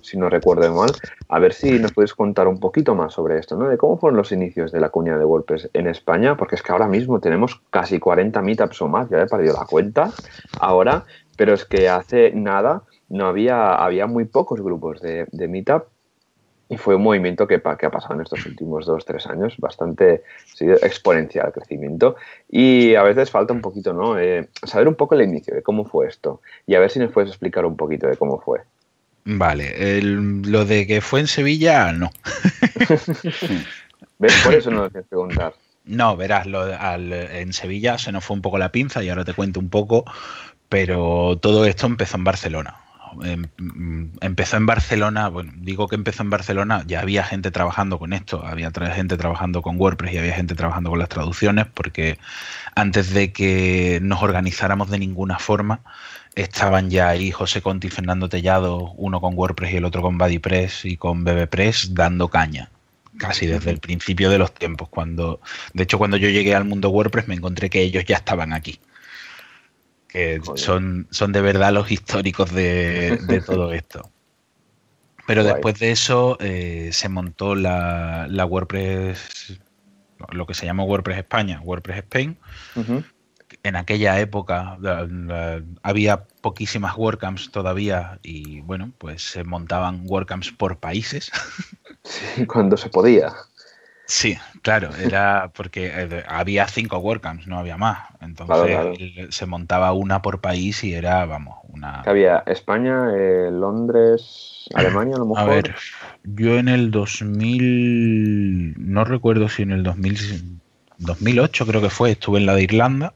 Speaker 1: si no recuerdo mal. A ver si nos puedes contar un poquito más sobre esto, ¿no? De cómo fueron los inicios de la comunidad de WordPress en España, porque es que ahora mismo tenemos casi 40 meetups o más, ya he perdido la cuenta ahora, pero es que hace nada no había, había muy pocos grupos de, de meetup y fue un movimiento que, que, ha pasado en estos últimos dos, tres años, bastante exponencial el crecimiento. Y a veces falta un poquito, ¿no? Eh, saber un poco el inicio de cómo fue esto. Y a ver si nos puedes explicar un poquito de cómo fue.
Speaker 3: Vale, lo de que fue en Sevilla, no. (laughs)
Speaker 1: ¿Ves? Por eso no lo tienes que preguntar.
Speaker 3: No, verás, lo, en Sevilla se nos fue un poco la pinza y ahora te cuento un poco, pero todo esto empezó en Barcelona. Em, empezó en Barcelona, bueno, digo que empezó en Barcelona, ya había gente trabajando con esto, había gente trabajando con WordPress y había gente trabajando con las traducciones, porque antes de que nos organizáramos de ninguna forma, estaban ya ahí José Conti y Fernando Tellado, uno con WordPress y el otro con BuddyPress y con BBPress, dando caña casi desde el principio de los tiempos. Cuando, de hecho, cuando yo llegué al mundo WordPress me encontré que ellos ya estaban aquí que son, son de verdad los históricos de, (laughs) todo esto. Pero después de eso eh, se montó la, WordPress, lo que se llama WordPress España, WordPress Spain. En aquella época había poquísimas WordCamps todavía y bueno, pues se montaban WordCamps por países. (laughs)
Speaker 1: Sí, cuando se podía.
Speaker 3: Sí, claro, era porque eh, había cinco WordCamps, no había más. Entonces se montaba una por país y era, vamos, una.
Speaker 1: había España, eh, Londres, Alemania, a lo mejor. A ver,
Speaker 3: yo en el 2000, no recuerdo si en el 2000, 2008 creo que fue, estuve en la de Irlanda.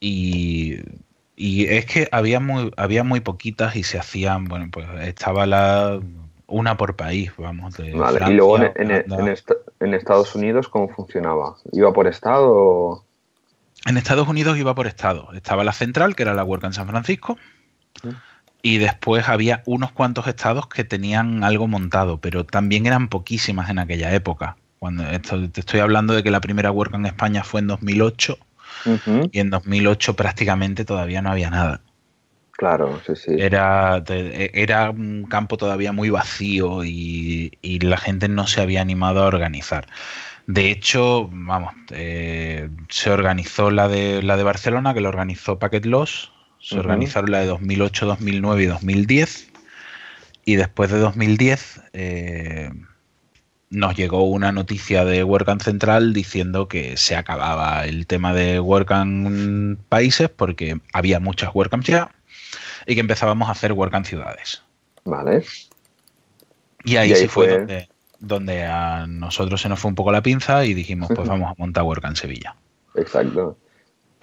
Speaker 3: Y y es que había muy, había muy poquitas y se hacían, bueno, pues estaba la una por país, vamos.
Speaker 1: De vale, y luego en, Estados Unidos, ¿cómo funcionaba? ¿Iba por estado?
Speaker 3: En Estados Unidos iba por estado. Estaba la central, que era la WordCamp San Francisco. Y después había unos cuantos estados que tenían algo montado, pero también eran poquísimas en aquella época. Cuando esto, te estoy hablando de que la primera WordCamp en España fue en 2008 y en 2008 prácticamente todavía no había nada.
Speaker 1: Claro, sí, sí.
Speaker 3: Era, era un campo todavía muy vacío y, la gente no se había animado a organizar. De hecho, vamos, eh, se organizó la de, la de Barcelona, que lo organizó Packet Loss, se organizaron la de 2008, 2009 y 2010, y después de 2010 eh, nos llegó una noticia de WordCamp Central diciendo que se acababa el tema de WordCamp países porque había muchas WordCamps ya y que empezábamos a hacer WordCamp ciudades.
Speaker 1: Vale.
Speaker 3: Y ahí, sí fue, Donde, a nosotros se nos fue un poco la pinza y dijimos, pues (laughs) vamos a montar WordCamp Sevilla.
Speaker 1: Exacto.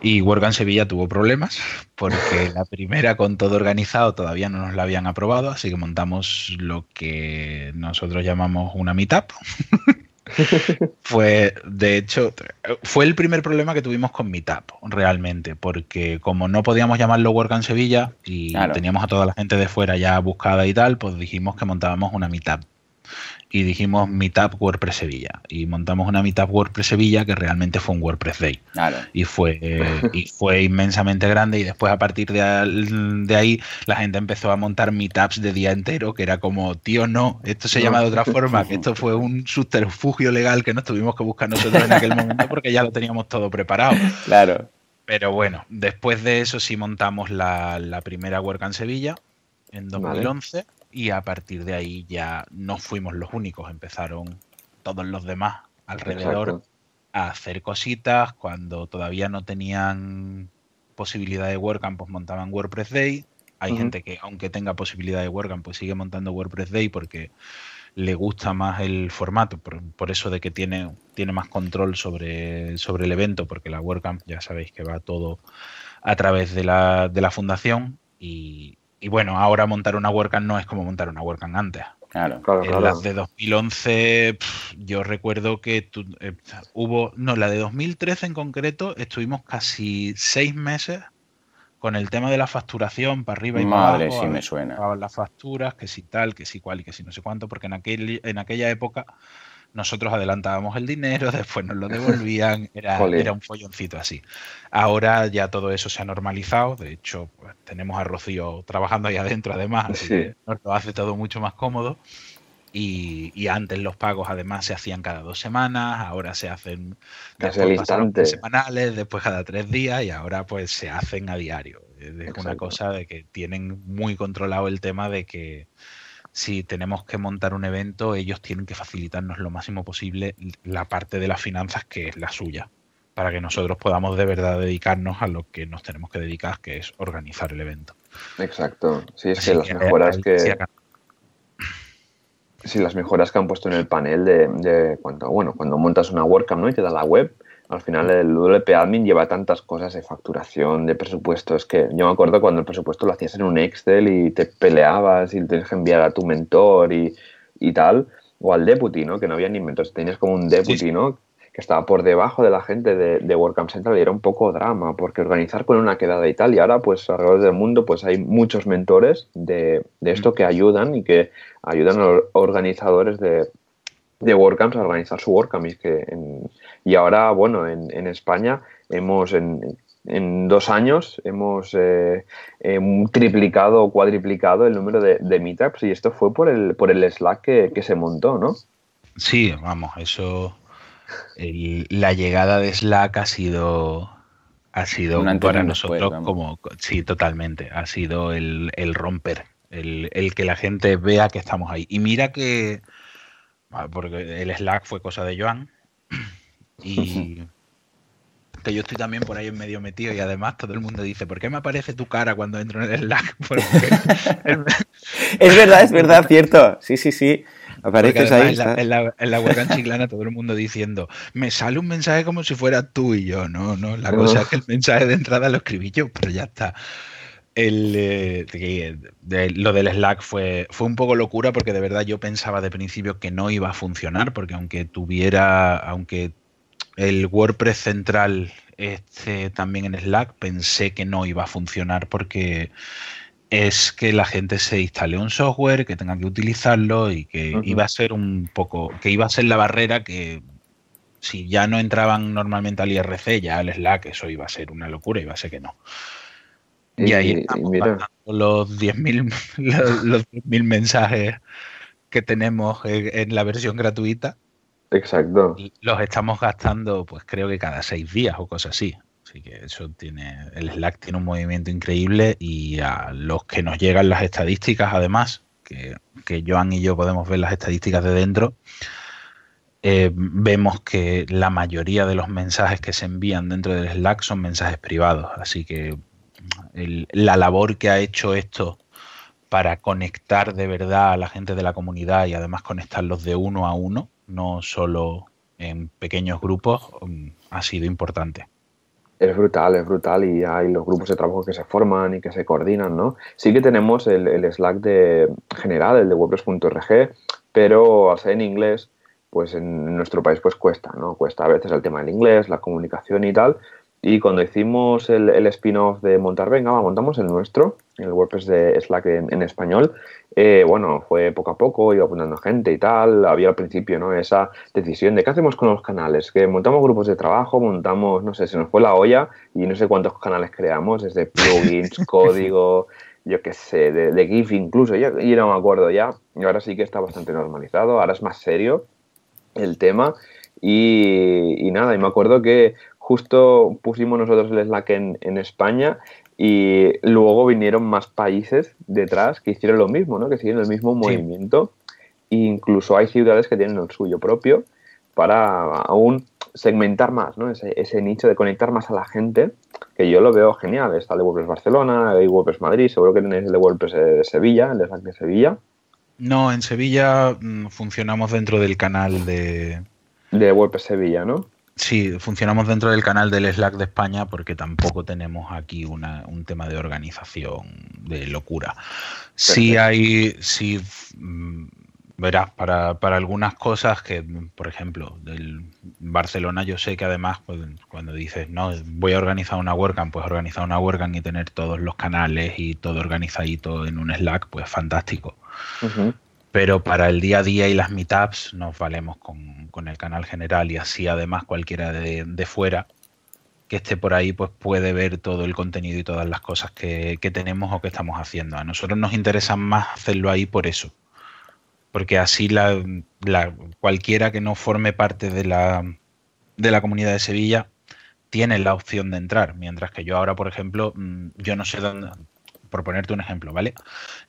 Speaker 3: Y WordCamp Sevilla tuvo problemas porque (laughs) la primera con todo organizado todavía no nos la habían aprobado, así que montamos lo que nosotros llamamos una meetup. (laughs) fue, de hecho, fue el primer problema que tuvimos con Meetup, realmente, porque como no podíamos llamarlo Work en Sevilla y teníamos a toda la gente de fuera ya buscada y tal, pues dijimos que montábamos una Meetup y dijimos Meetup WordPress Sevilla. Y montamos una Meetup WordPress Sevilla que realmente fue un WordPress Day. Y, fue, y fue inmensamente grande. Y después, a partir de, ahí, la gente empezó a montar Meetups de día entero, que era como, tío, no, esto se llama de otra forma, que esto fue un subterfugio legal que nos tuvimos que buscar nosotros en aquel momento porque ya lo teníamos todo preparado.
Speaker 2: Claro.
Speaker 3: Pero bueno, después de eso sí montamos la, primera WordCamp Sevilla en 2011 y a partir de ahí ya no fuimos los únicos, empezaron todos los demás alrededor a hacer cositas, cuando todavía no tenían posibilidad de WordCamp, pues montaban WordPress Day. Hay gente que, aunque tenga posibilidad de WordCamp, pues sigue montando WordPress Day porque le gusta más el formato, por, eso de que tiene, tiene más control sobre, sobre el evento, porque la WordCamp ya sabéis que va todo a través de la, de la fundación y, y bueno, ahora montar una WordCamp no es como montar una WordCamp antes,
Speaker 2: Claro.
Speaker 1: Claro,
Speaker 3: En
Speaker 1: claro.
Speaker 3: las de 2011, pf, yo recuerdo que tu- eh, hubo, no, la de 2013 en concreto, estuvimos casi seis meses con el tema de la facturación para arriba y
Speaker 2: Madre,
Speaker 3: para abajo.
Speaker 2: sí
Speaker 3: a
Speaker 2: me suena.
Speaker 3: las facturas, que si tal, que si cual y que si no sé cuánto, porque en, aquel, en aquella época nosotros adelantábamos el dinero, (laughs) después nos lo devolvían, era, era un folloncito así. Ahora ya todo eso se ha normalizado, de hecho pues, tenemos a Rocío trabajando ahí adentro además, así
Speaker 1: Sí.
Speaker 3: que nos lo hace todo mucho más cómodo. Y, y antes los pagos además se hacían cada dos semanas, ahora se hacen después semanales, después cada tres días y ahora pues se hacen a diario. Es una cosa de que tienen muy controlado el tema de que si tenemos que montar un evento, ellos tienen que facilitarnos lo máximo posible la parte de las finanzas que es la suya, para que nosotros podamos de verdad dedicarnos a lo que nos tenemos que dedicar, que es organizar el evento.
Speaker 1: Exacto. Sí, es
Speaker 3: Así
Speaker 1: que las
Speaker 3: que,
Speaker 1: mejoras que.
Speaker 3: Sí,
Speaker 1: las mejoras que han puesto en el panel de, de cuando, bueno, cuando montas una WordCamp ¿no? y te da la web, al final el WP Admin lleva tantas cosas de facturación, de presupuesto. Es que yo me acuerdo cuando el presupuesto lo hacías en un Excel y te peleabas y lo tenías que enviar a tu mentor y, y tal, o al deputy, ¿no? Que no había ni mentores, tenías como un deputy,
Speaker 3: Sí.
Speaker 1: ¿no? Que estaba por debajo de la gente de, de WordCamp Central y era un poco drama, porque organizar con una quedada y tal, y ahora pues alrededor del mundo pues hay muchos mentores de, de esto que ayudan y que ayudan a los organizadores de, de WordCamps a organizar su WordCamp. Y, es que en- y ahora, bueno, en, en España hemos, en, en dos años, hemos eh, eh, triplicado o cuadriplicado el número de, de meetups y esto fue por el, por el Slack que, que se montó, ¿no?
Speaker 3: Sí, vamos, eso. el- la llegada de Slack ha sido. Ha sido para
Speaker 2: después,
Speaker 3: nosotros como. Sí, totalmente. Ha sido el, el romper. El, el que la gente vea que estamos ahí. Y mira que. Ah, Porque el Slack fue cosa de Joan. (laughs) Y. Que yo estoy también por ahí en medio metido y además todo el mundo dice, ¿por qué me aparece tu cara cuando entro en el Slack? (laughs) (laughs)
Speaker 2: Es verdad, es verdad, cierto. Sí, sí, sí. Apareces ahí.
Speaker 3: en la,
Speaker 2: estás-
Speaker 3: en la, en la webcam chiclana todo el mundo diciendo, me sale un mensaje como si fuera tú y yo. No, no, la cosa es que el mensaje de entrada lo escribí yo, pero ya está. El, eh, de- lo del Slack fue, fue un poco locura porque de verdad yo pensaba de principio que no iba a funcionar, porque aunque tuviera, aunque el WordPress central esté también en Slack, pensé que no iba a funcionar porque es que la gente se instale un software, que tenga que utilizarlo y que iba a ser un poco, que iba a ser la barrera que si ya no entraban normalmente al IRC, ya al Slack, eso iba a ser una locura, iba a ser que no. Y, ahí
Speaker 1: y
Speaker 3: estamos
Speaker 1: mira.
Speaker 3: los 10.000 (laughs) los, los 10.000 mensajes que tenemos en, en la versión gratuita,
Speaker 1: Exacto.
Speaker 3: y los estamos gastando pues creo que cada seis días o cosas así. Así que eso tiene, el Slack tiene un movimiento increíble y a los que nos llegan las estadísticas, además, que, que Joan y yo podemos ver las estadísticas de dentro, eh, vemos que la mayoría de los mensajes que se envían dentro del Slack son mensajes privados. Así que el- la labor que ha hecho esto para conectar de verdad a la gente de la comunidad y además conectarlos de uno a uno, no solo en pequeños grupos, mm, ha sido importante.
Speaker 1: Es brutal, es brutal y hay los grupos de trabajo que se forman y que se coordinan, ¿no? Sí que tenemos el, Slack de general, el de WordPress.org, pero al ser en inglés, pues en nuestro país pues cuesta, ¿no? Cuesta a veces el tema del inglés, la comunicación y tal. Y cuando hicimos el, el spin-off de montar, venga, va, montamos el nuestro, el WordPress de Slack en, en español, eh, bueno, fue poco a poco, iba apuntando gente y tal. Había al principio, ¿no? Esa decisión de qué hacemos con los canales, que montamos grupos de trabajo, montamos, no sé, se nos fue la olla y no sé cuántos canales creamos, desde plugins, (laughs) código, yo qué sé, de, de GIF incluso, ya, y no me acuerdo ya. Y ahora sí que está bastante normalizado, ahora es más serio el tema. Y, y nada, y me acuerdo que justo pusimos nosotros el Slack en, en España y luego vinieron más países detrás que hicieron lo mismo, ¿no? Que siguieron el mismo movimiento. E incluso hay ciudades que tienen el suyo propio para aún segmentar más, ¿no? Ese, ese nicho de conectar más a la gente, que yo lo veo genial. Está el de WordPress Barcelona, hay WordPress Madrid, seguro que tenéis el de WordPress de Sevilla, el de Slack de Sevilla.
Speaker 3: No, en Sevilla mm, funcionamos dentro del canal de...
Speaker 1: De WordPress Sevilla, ¿no?
Speaker 3: Sí, funcionamos dentro del canal del Slack de España porque tampoco tenemos aquí una, un tema de organización de locura. Sí
Speaker 1: Perfecto.
Speaker 3: hay, sí, mm, verás, para, para, algunas cosas que, por ejemplo, del Barcelona, yo sé que además pues, cuando dices, no, voy a organizar una WordCamp, pues organizar una WordCamp y tener todos los canales y todo organizadito en un Slack, pues fantástico. Pero para el día a día y las meetups nos valemos con, con el canal general y así además cualquiera de, de, fuera que esté por ahí pues puede ver todo el contenido y todas las cosas que, que tenemos o que estamos haciendo. A nosotros nos interesa más hacerlo ahí por eso porque así la, cualquiera que no forme parte de la, de la comunidad de Sevilla tiene la opción de entrar, mientras que yo ahora, por ejemplo, mm, yo no sé dónde, por ponerte un ejemplo, ¿vale?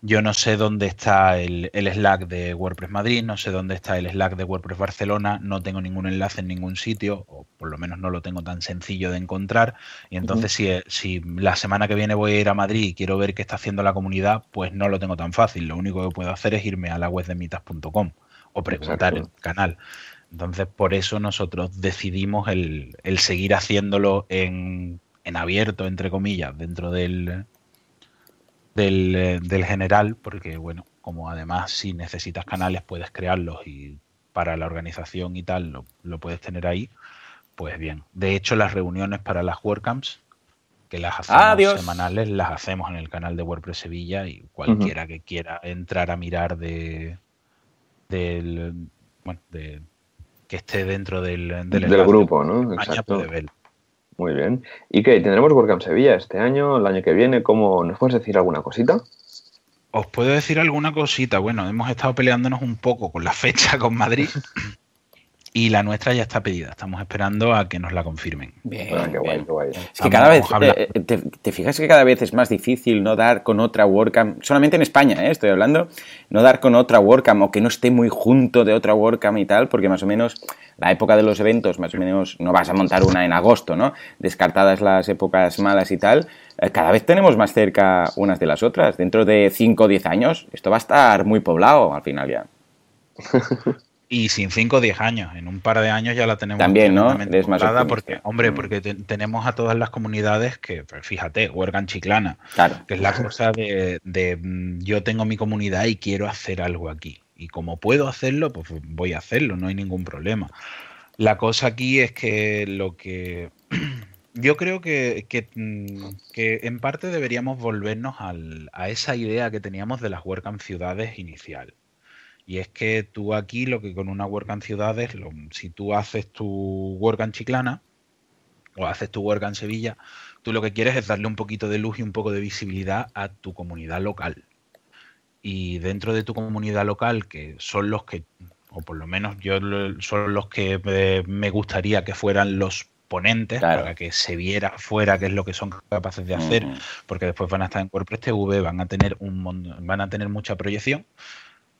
Speaker 3: Yo no sé dónde está el, Slack de WordPress Madrid, no sé dónde está el Slack de WordPress Barcelona, no tengo ningún enlace en ningún sitio, o por lo menos no lo tengo tan sencillo de encontrar. Y entonces, si, si la semana que viene voy a ir a Madrid y quiero ver qué está haciendo la comunidad, pues no lo tengo tan fácil. Lo único que puedo hacer es irme a la web de mitas.com o preguntar el canal. Entonces, por eso nosotros decidimos el, el seguir haciéndolo en, en abierto, entre comillas, dentro del, eh, del, general, porque bueno, como además si necesitas canales puedes crearlos y para la organización y tal lo, lo puedes tener ahí, pues bien. De hecho, las reuniones para las WordCamps, que las hacemos semanales, las hacemos en el canal de WordPress Sevilla y cualquiera que quiera entrar a mirar de del bueno, de que esté dentro del,
Speaker 1: del, grupo, ¿no? Exacto. Puede verlo. Muy bien. ¿Y qué? ¿Tendremos WordCamp Sevilla este año, el año que viene? ¿Cómo nos puedes decir alguna cosita?
Speaker 3: Os puedo decir alguna cosita. Bueno, hemos estado peleándonos un poco con la fecha con Madrid. Y la nuestra ya está pedida. Estamos esperando a que nos la confirmen.
Speaker 2: Bien, ah, qué guay, qué guay. Es que cada vez, eh, eh, te, fijas que cada vez es más difícil no dar con otra WordCamp, solamente en España, eh, estoy hablando, no dar con otra WordCamp o que no esté muy junto de otra WordCamp y tal, porque más o menos la época de los eventos, más o menos no vas a montar una en agosto, ¿no? Descartadas las épocas malas y tal, cada vez tenemos más cerca unas de las otras. Dentro de 5 o 10 años, esto va a estar muy poblado al final ya. (laughs)
Speaker 3: y sin 5 o 10 años. En un par de años ya la tenemos
Speaker 2: también, ¿no?
Speaker 3: Es más porque, hombre, mm. porque tenemos a todas las comunidades que, pues, fíjate, Huergan Chiclana, que es la cosa de, de, mm, yo tengo mi comunidad y quiero hacer algo aquí. Y como puedo hacerlo, pues voy a hacerlo, no hay ningún problema. La cosa aquí es que lo que (clears throat) yo creo que, que, mm, que en parte deberíamos volvernos al, a esa idea que teníamos de las WordCamp ciudades inicial y es que tú aquí lo que con una WordCamp ciudades, lo, si tú haces tu WordCamp Chiclana o haces tu WordCamp Sevilla, tú lo que quieres es darle un poquito de luz y un poco de visibilidad a tu comunidad local. Y dentro de tu comunidad local, que son los que, o por lo menos yo son los que me gustaría que fueran los ponentes para que se viera fuera qué es lo que son capaces de hacer, porque después van a estar en WordPress TV, van a tener un van a tener mucha proyección,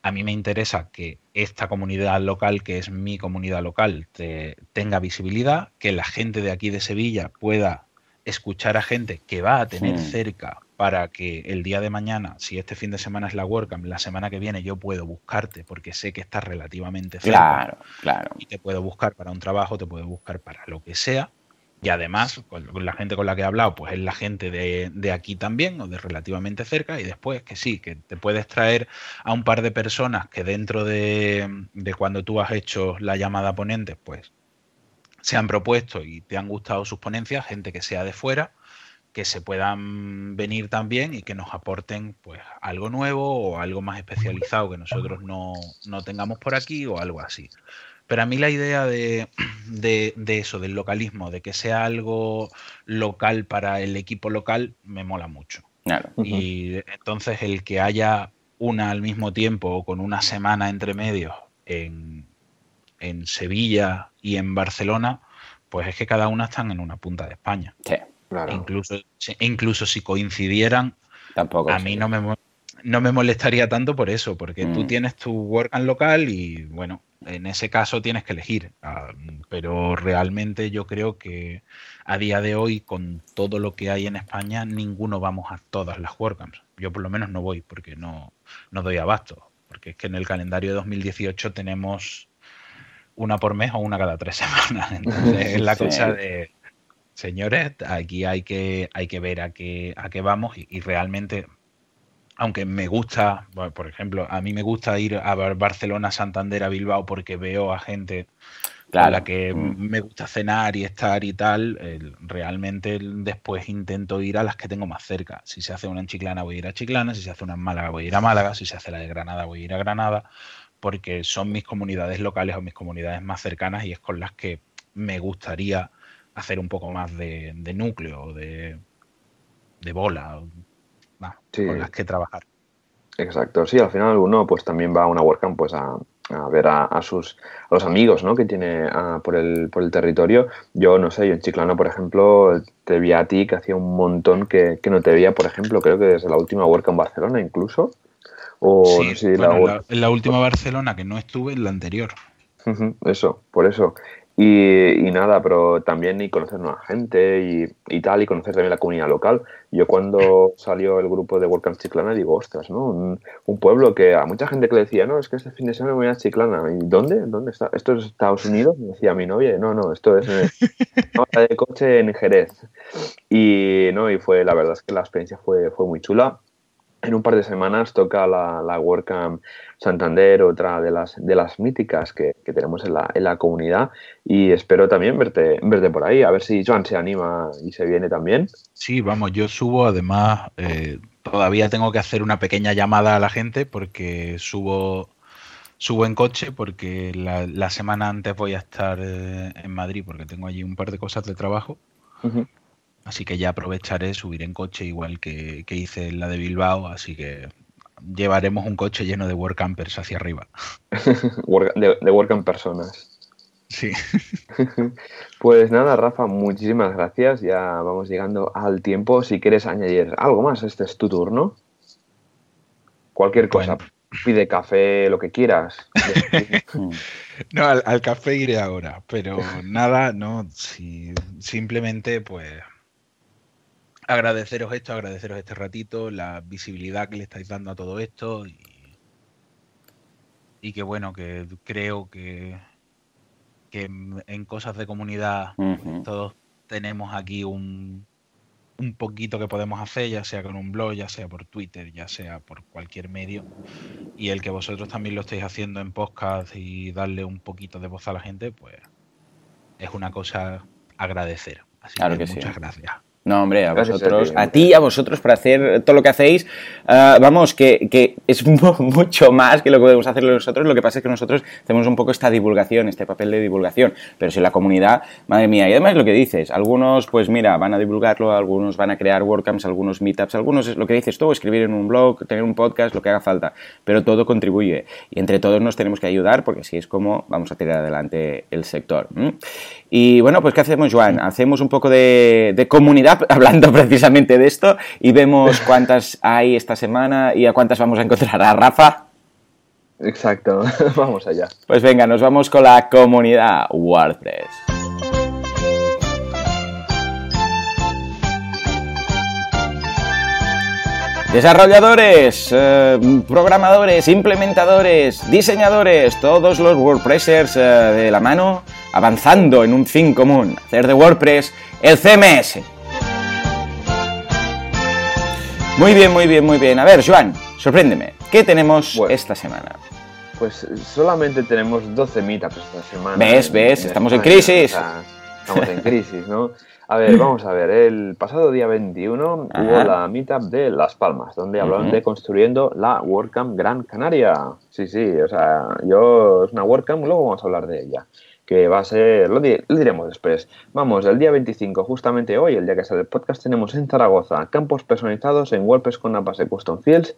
Speaker 3: a mí me interesa que esta comunidad local, que es mi comunidad local, tenga visibilidad, que la gente de aquí de Sevilla pueda escuchar a gente que va a tener cerca para que el día de mañana, si este fin de semana es la WordCamp, la semana que viene yo puedo buscarte porque sé que estás relativamente cerca.
Speaker 2: Claro, claro.
Speaker 3: Y te puedo buscar para un trabajo, te puedo buscar para lo que sea. Y además, con la gente con la que he hablado, pues es la gente de, aquí también, o de relativamente cerca, y después que sí, que te puedes traer a un par de personas que dentro de, cuando tú has hecho la llamada ponente, pues se han propuesto y te han gustado sus ponencias, gente que sea de fuera, que se puedan venir también y que nos aporten pues algo nuevo o algo más especializado que nosotros no, no tengamos por aquí o algo así. Pero a mí la idea de, eso, del localismo, de que sea algo local para el equipo local, me mola mucho. Y entonces el que haya una al mismo tiempo o con una semana entre medios en, Sevilla y en Barcelona, pues es que cada una están en una punta de España.
Speaker 2: Sí,
Speaker 3: Incluso, incluso si coincidieran, Tampoco a mí no me, no me molestaría tanto por eso, porque tú mm. tienes tu work local y bueno, en ese caso tienes que elegir, ah, pero realmente yo creo que a día de hoy, con todo lo que hay en España, ninguno vamos a todas las WordCamps. Yo por lo menos no voy porque no, no doy abasto, porque es que en el calendario de 2018 tenemos una por mes o una cada tres (laughs) semanas. Entonces es la cosa de, señores, aquí hay que, hay que ver a qué, a qué vamos y realmente aunque me gusta, por ejemplo, a mí me gusta ir a Barcelona, Santander, a Bilbao porque veo a gente con la que mm. me gusta cenar y estar y tal, realmente después intento ir a las que tengo más cerca. Si se hace una en Chiclana voy a ir a Chiclana, si se hace una en Málaga voy a ir a Málaga, si se hace la de Granada voy a ir a Granada, porque son mis comunidades locales o mis comunidades más cercanas y es con las que me gustaría hacer un poco más de, núcleo, de, de bola, con las que trabajar.
Speaker 1: Exacto, sí, al final uno pues también va a una WordCamp pues a, a ver a, sus a los amigos ¿no? que tiene por, el, por el territorio. Yo no sé, yo en Chiclana, por ejemplo, te vi a ti que hacía un montón que, que no te veía, por ejemplo, creo que desde la última WordCamp Barcelona incluso.
Speaker 3: O, sí, la, la, última Barcelona que no estuve, en la anterior.
Speaker 1: Eso, por eso. Y, nada, pero también y conocer nueva gente y, tal, y conocer también la comunidad local. Yo cuando salió el grupo de WordCamp Chiclana digo, ostras, ¿no? Un, pueblo que a mucha gente que le decía, no, es que este fin de semana voy a Chiclana. ¿Y dónde? ¿Dónde está? ¿Esto es Estados Unidos? Me decía mi novia, no, no, esto es (laughs) de coche en Jerez. Y, no, y fue, la verdad es que la experiencia fue, fue muy chula en un par de semanas toca la, la WordCamp Santander, otra de las, de las míticas que, tenemos en la, en la, comunidad. Y espero también verte, verte por ahí, a ver si Joan se anima y se viene también.
Speaker 3: Sí, vamos, yo subo, además, eh, todavía tengo que hacer una pequeña llamada a la gente porque subo, subo en coche, porque la, semana antes voy a estar eh, en Madrid porque tengo allí un par de cosas de trabajo. Así que ya aprovecharé subir en coche igual que, hice la de Bilbao, así que llevaremos un coche lleno de workcampers hacia arriba. (laughs)
Speaker 1: de, de personas.
Speaker 3: Sí. (laughs)
Speaker 1: pues nada, Rafa, muchísimas gracias. Ya vamos llegando al tiempo. Si quieres añadir algo más, este es tu turno. Cualquier cosa. Pide café, lo que quieras. (laughs)
Speaker 3: no, al, café iré ahora, pero nada, no. Si, simplemente, pues agradeceros esto, agradeceros este ratito, la visibilidad que le estáis dando a todo esto y, y que bueno, que creo que, que en cosas de comunidad pues, todos tenemos aquí un, un poquito que podemos hacer, ya sea con un blog, ya sea por Twitter, ya sea por cualquier medio, y el que vosotros también lo estéis haciendo en podcast y darle un poquito de voz a la gente, pues es una cosa agradecer. Así que, muchas gracias.
Speaker 2: No, hombre, a vosotros, a, ti y a vosotros por hacer todo lo que hacéis. Ah, vamos, que, que, es (laughs) mucho más que lo que podemos hacer nosotros. Lo que pasa es que nosotros hacemos un poco esta divulgación, este papel de divulgación. Pero si la comunidad, madre mía, y además lo que dices, algunos, pues mira, van a divulgarlo, algunos van a crear WordCamps, algunos meetups, algunos es lo que dices tú, escribir en un blog, tener un podcast, lo que haga falta. Pero todo contribuye. Y entre todos nos tenemos que ayudar porque así es como vamos a tirar adelante el sector. Y bueno, pues ¿qué hacemos, Joan? Hacemos un poco de, de comunidad (laughs) hablando precisamente de esto y vemos cuántas hay esta semana y a cuántas vamos a encontrar a Rafa.
Speaker 1: Exacto, (laughs) vamos allá.
Speaker 2: Pues venga, nos vamos con la comunidad WordPress. Desarrolladores, eh, programadores, implementadores, diseñadores, todos los WordPressers eh, de la mano, avanzando en un fin común, hacer de WordPress el CMS. Muy bien, muy bien, muy bien. A ver, Joan, sorpréndeme. ¿Qué tenemos esta semana?
Speaker 1: Pues solamente tenemos 12 meetups esta semana.
Speaker 2: ¿Ves? ¿Ves? estamos en crisis.
Speaker 1: estamos en crisis, ¿no? A ver, vamos a ver. El pasado día 21 hubo la meetup de Las Palmas, donde hablaron de construyendo la WordCamp Gran Canaria. Sí, sí, o sea, yo es una WordCamp, luego vamos a hablar de ella que va a ser, lo, diremos después. Vamos, el día 25, justamente hoy, el día que sale el podcast, tenemos en Zaragoza campos personalizados en WordPress con la base Custom Fields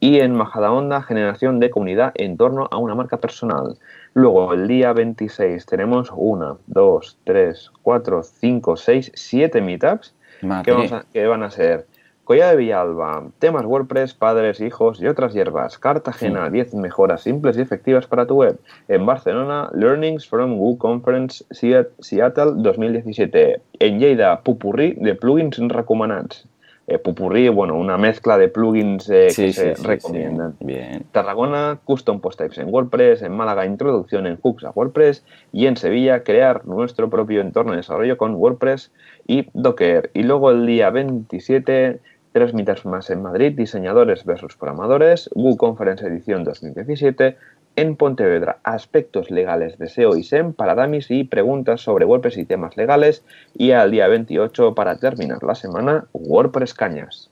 Speaker 1: y en Majadahonda generación de comunidad en torno a una marca personal. Luego, el día 26, tenemos una, dos, tres, cuatro, cinco, seis, siete meetups que, que van a ser Collado de Villalba, temas WordPress, padres, hijos y otras hierbas. Cartagena, 10 mejoras simples y efectivas para tu web. En Barcelona, Learnings from Google Conference Seattle 2017. En Lleida, Pupurri de plugins recomanats. Eh, pupurri, bueno, una mezcla de plugins eh, que se recomiendan.
Speaker 2: Bien.
Speaker 1: Tarragona, Custom Post Types en WordPress. En Málaga, Introducción en hooks a WordPress. Y en Sevilla, crear nuestro propio entorno de desarrollo con WordPress y Docker. Y luego el día 27 tres mitas más en Madrid, diseñadores versus programadores, Google Conference Edición 2017, en Pontevedra, aspectos legales de SEO y SEM para Damis y preguntas sobre WordPress y temas legales, y al día 28 para terminar la semana, WordPress Cañas.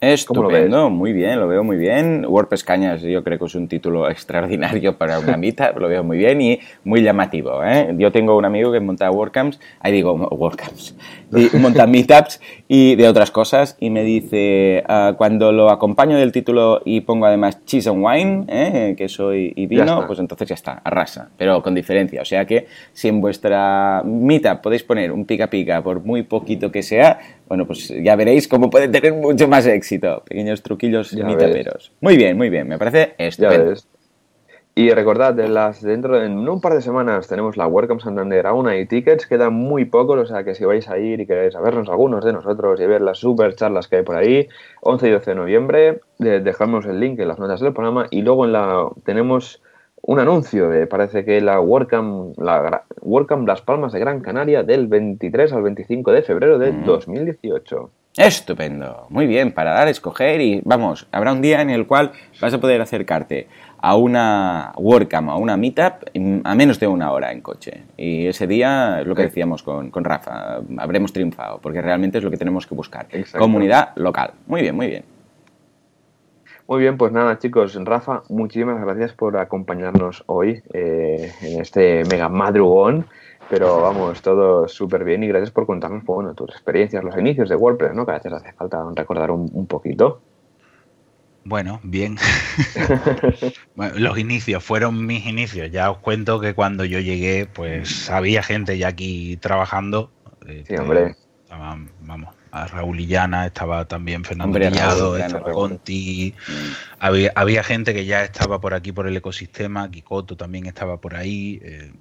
Speaker 2: Estupendo, muy bien, lo veo muy bien. WordPress Cañas yo creo que es un título (laughs) extraordinario para una (laughs) mitad, lo veo muy bien y muy llamativo. ¿eh? Yo tengo un amigo que monta WordCamps, ahí digo WordCamps, (laughs) y monta meetups y de otras cosas y me dice, ah, cuando lo acompaño del título y pongo además cheese and wine, ¿eh? que soy y vino, pues entonces ya está, arrasa, pero con diferencia. O sea que si en vuestra meetup podéis poner un pica pica por muy poquito que sea, bueno, pues ya veréis cómo puede tener mucho más éxito. Pequeños truquillos mitaperos. Muy bien, muy bien. Me parece estupendo.
Speaker 1: Y recordad, las, dentro de un par de semanas tenemos la Welcome Santander aún hay tickets, quedan muy pocos, o sea que si vais a ir y queréis vernos algunos de nosotros y ver las super charlas que hay por ahí, 11 y 12 de noviembre, dejamos el link en las notas del programa y luego en la tenemos un anuncio de, parece que la WordCamp, la Las Palmas de Gran Canaria del 23 al 25 de febrero de 2018.
Speaker 2: Estupendo, muy bien, para dar, escoger y vamos, habrá un día en el cual vas a poder acercarte a una WordCamp, a una Meetup, a menos de una hora en coche. Y ese día es lo que decíamos con, con Rafa, habremos triunfado, porque realmente es lo que tenemos que buscar. Comunidad local. Muy bien, muy bien.
Speaker 1: Muy bien, pues nada chicos, Rafa, muchísimas gracias por acompañarnos hoy eh, en este mega madrugón, pero vamos, todo súper bien y gracias por contarnos pues, bueno, tus experiencias, los inicios de WordPress, ¿no? que a veces hace falta recordar un, poquito.
Speaker 3: Bueno, bien. (laughs) los inicios fueron mis inicios. Ya os cuento que cuando yo llegué, pues había gente ya aquí trabajando.
Speaker 1: sí, hombre.
Speaker 3: vamos, a Raúl Illana, estaba también Fernando Villado, estaba Conti, mm. había, había, gente que ya estaba por aquí por el ecosistema, Kikoto también estaba por ahí, eh,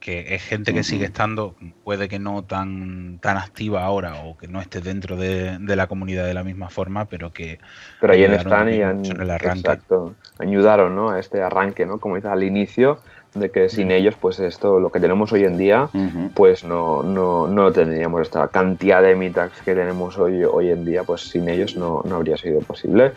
Speaker 3: que es gente que sigue estando, puede que no tan, tan activa ahora o que no esté dentro de, la comunidad de la misma forma, pero que...
Speaker 1: Pero ahí están y han, exacto, ayudaron ¿no? a este arranque, ¿no? como dices al inicio, de que sin ellos, pues esto, lo que tenemos hoy en día, pues no, no, no, tendríamos esta cantidad de meetups que tenemos hoy, hoy en día, pues sin ellos no, no habría sido posible.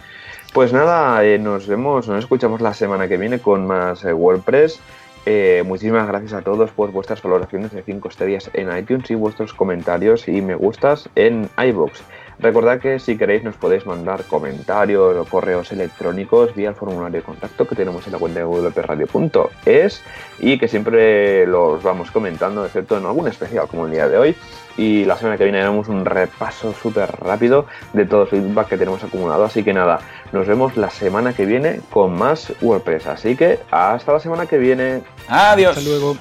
Speaker 1: Pues nada, eh, nos vemos, nos escuchamos la semana que viene con más eh, WordPress. Eh, muchísimas gracias a todos por vuestras valoraciones de 5 estrellas en iTunes y vuestros comentarios y me gustas en iBox. Recordad que si queréis nos podéis mandar comentarios o correos electrónicos vía el formulario de contacto que tenemos en la cuenta de wpradio.es y que siempre los vamos comentando, excepto en algún especial como el día de hoy. Y la semana que viene haremos un repaso súper rápido de todo el feedback que tenemos acumulado. Así que nada, nos vemos la semana que viene con más WordPress. Así que hasta la semana que viene.
Speaker 2: Adiós.
Speaker 3: Hasta luego.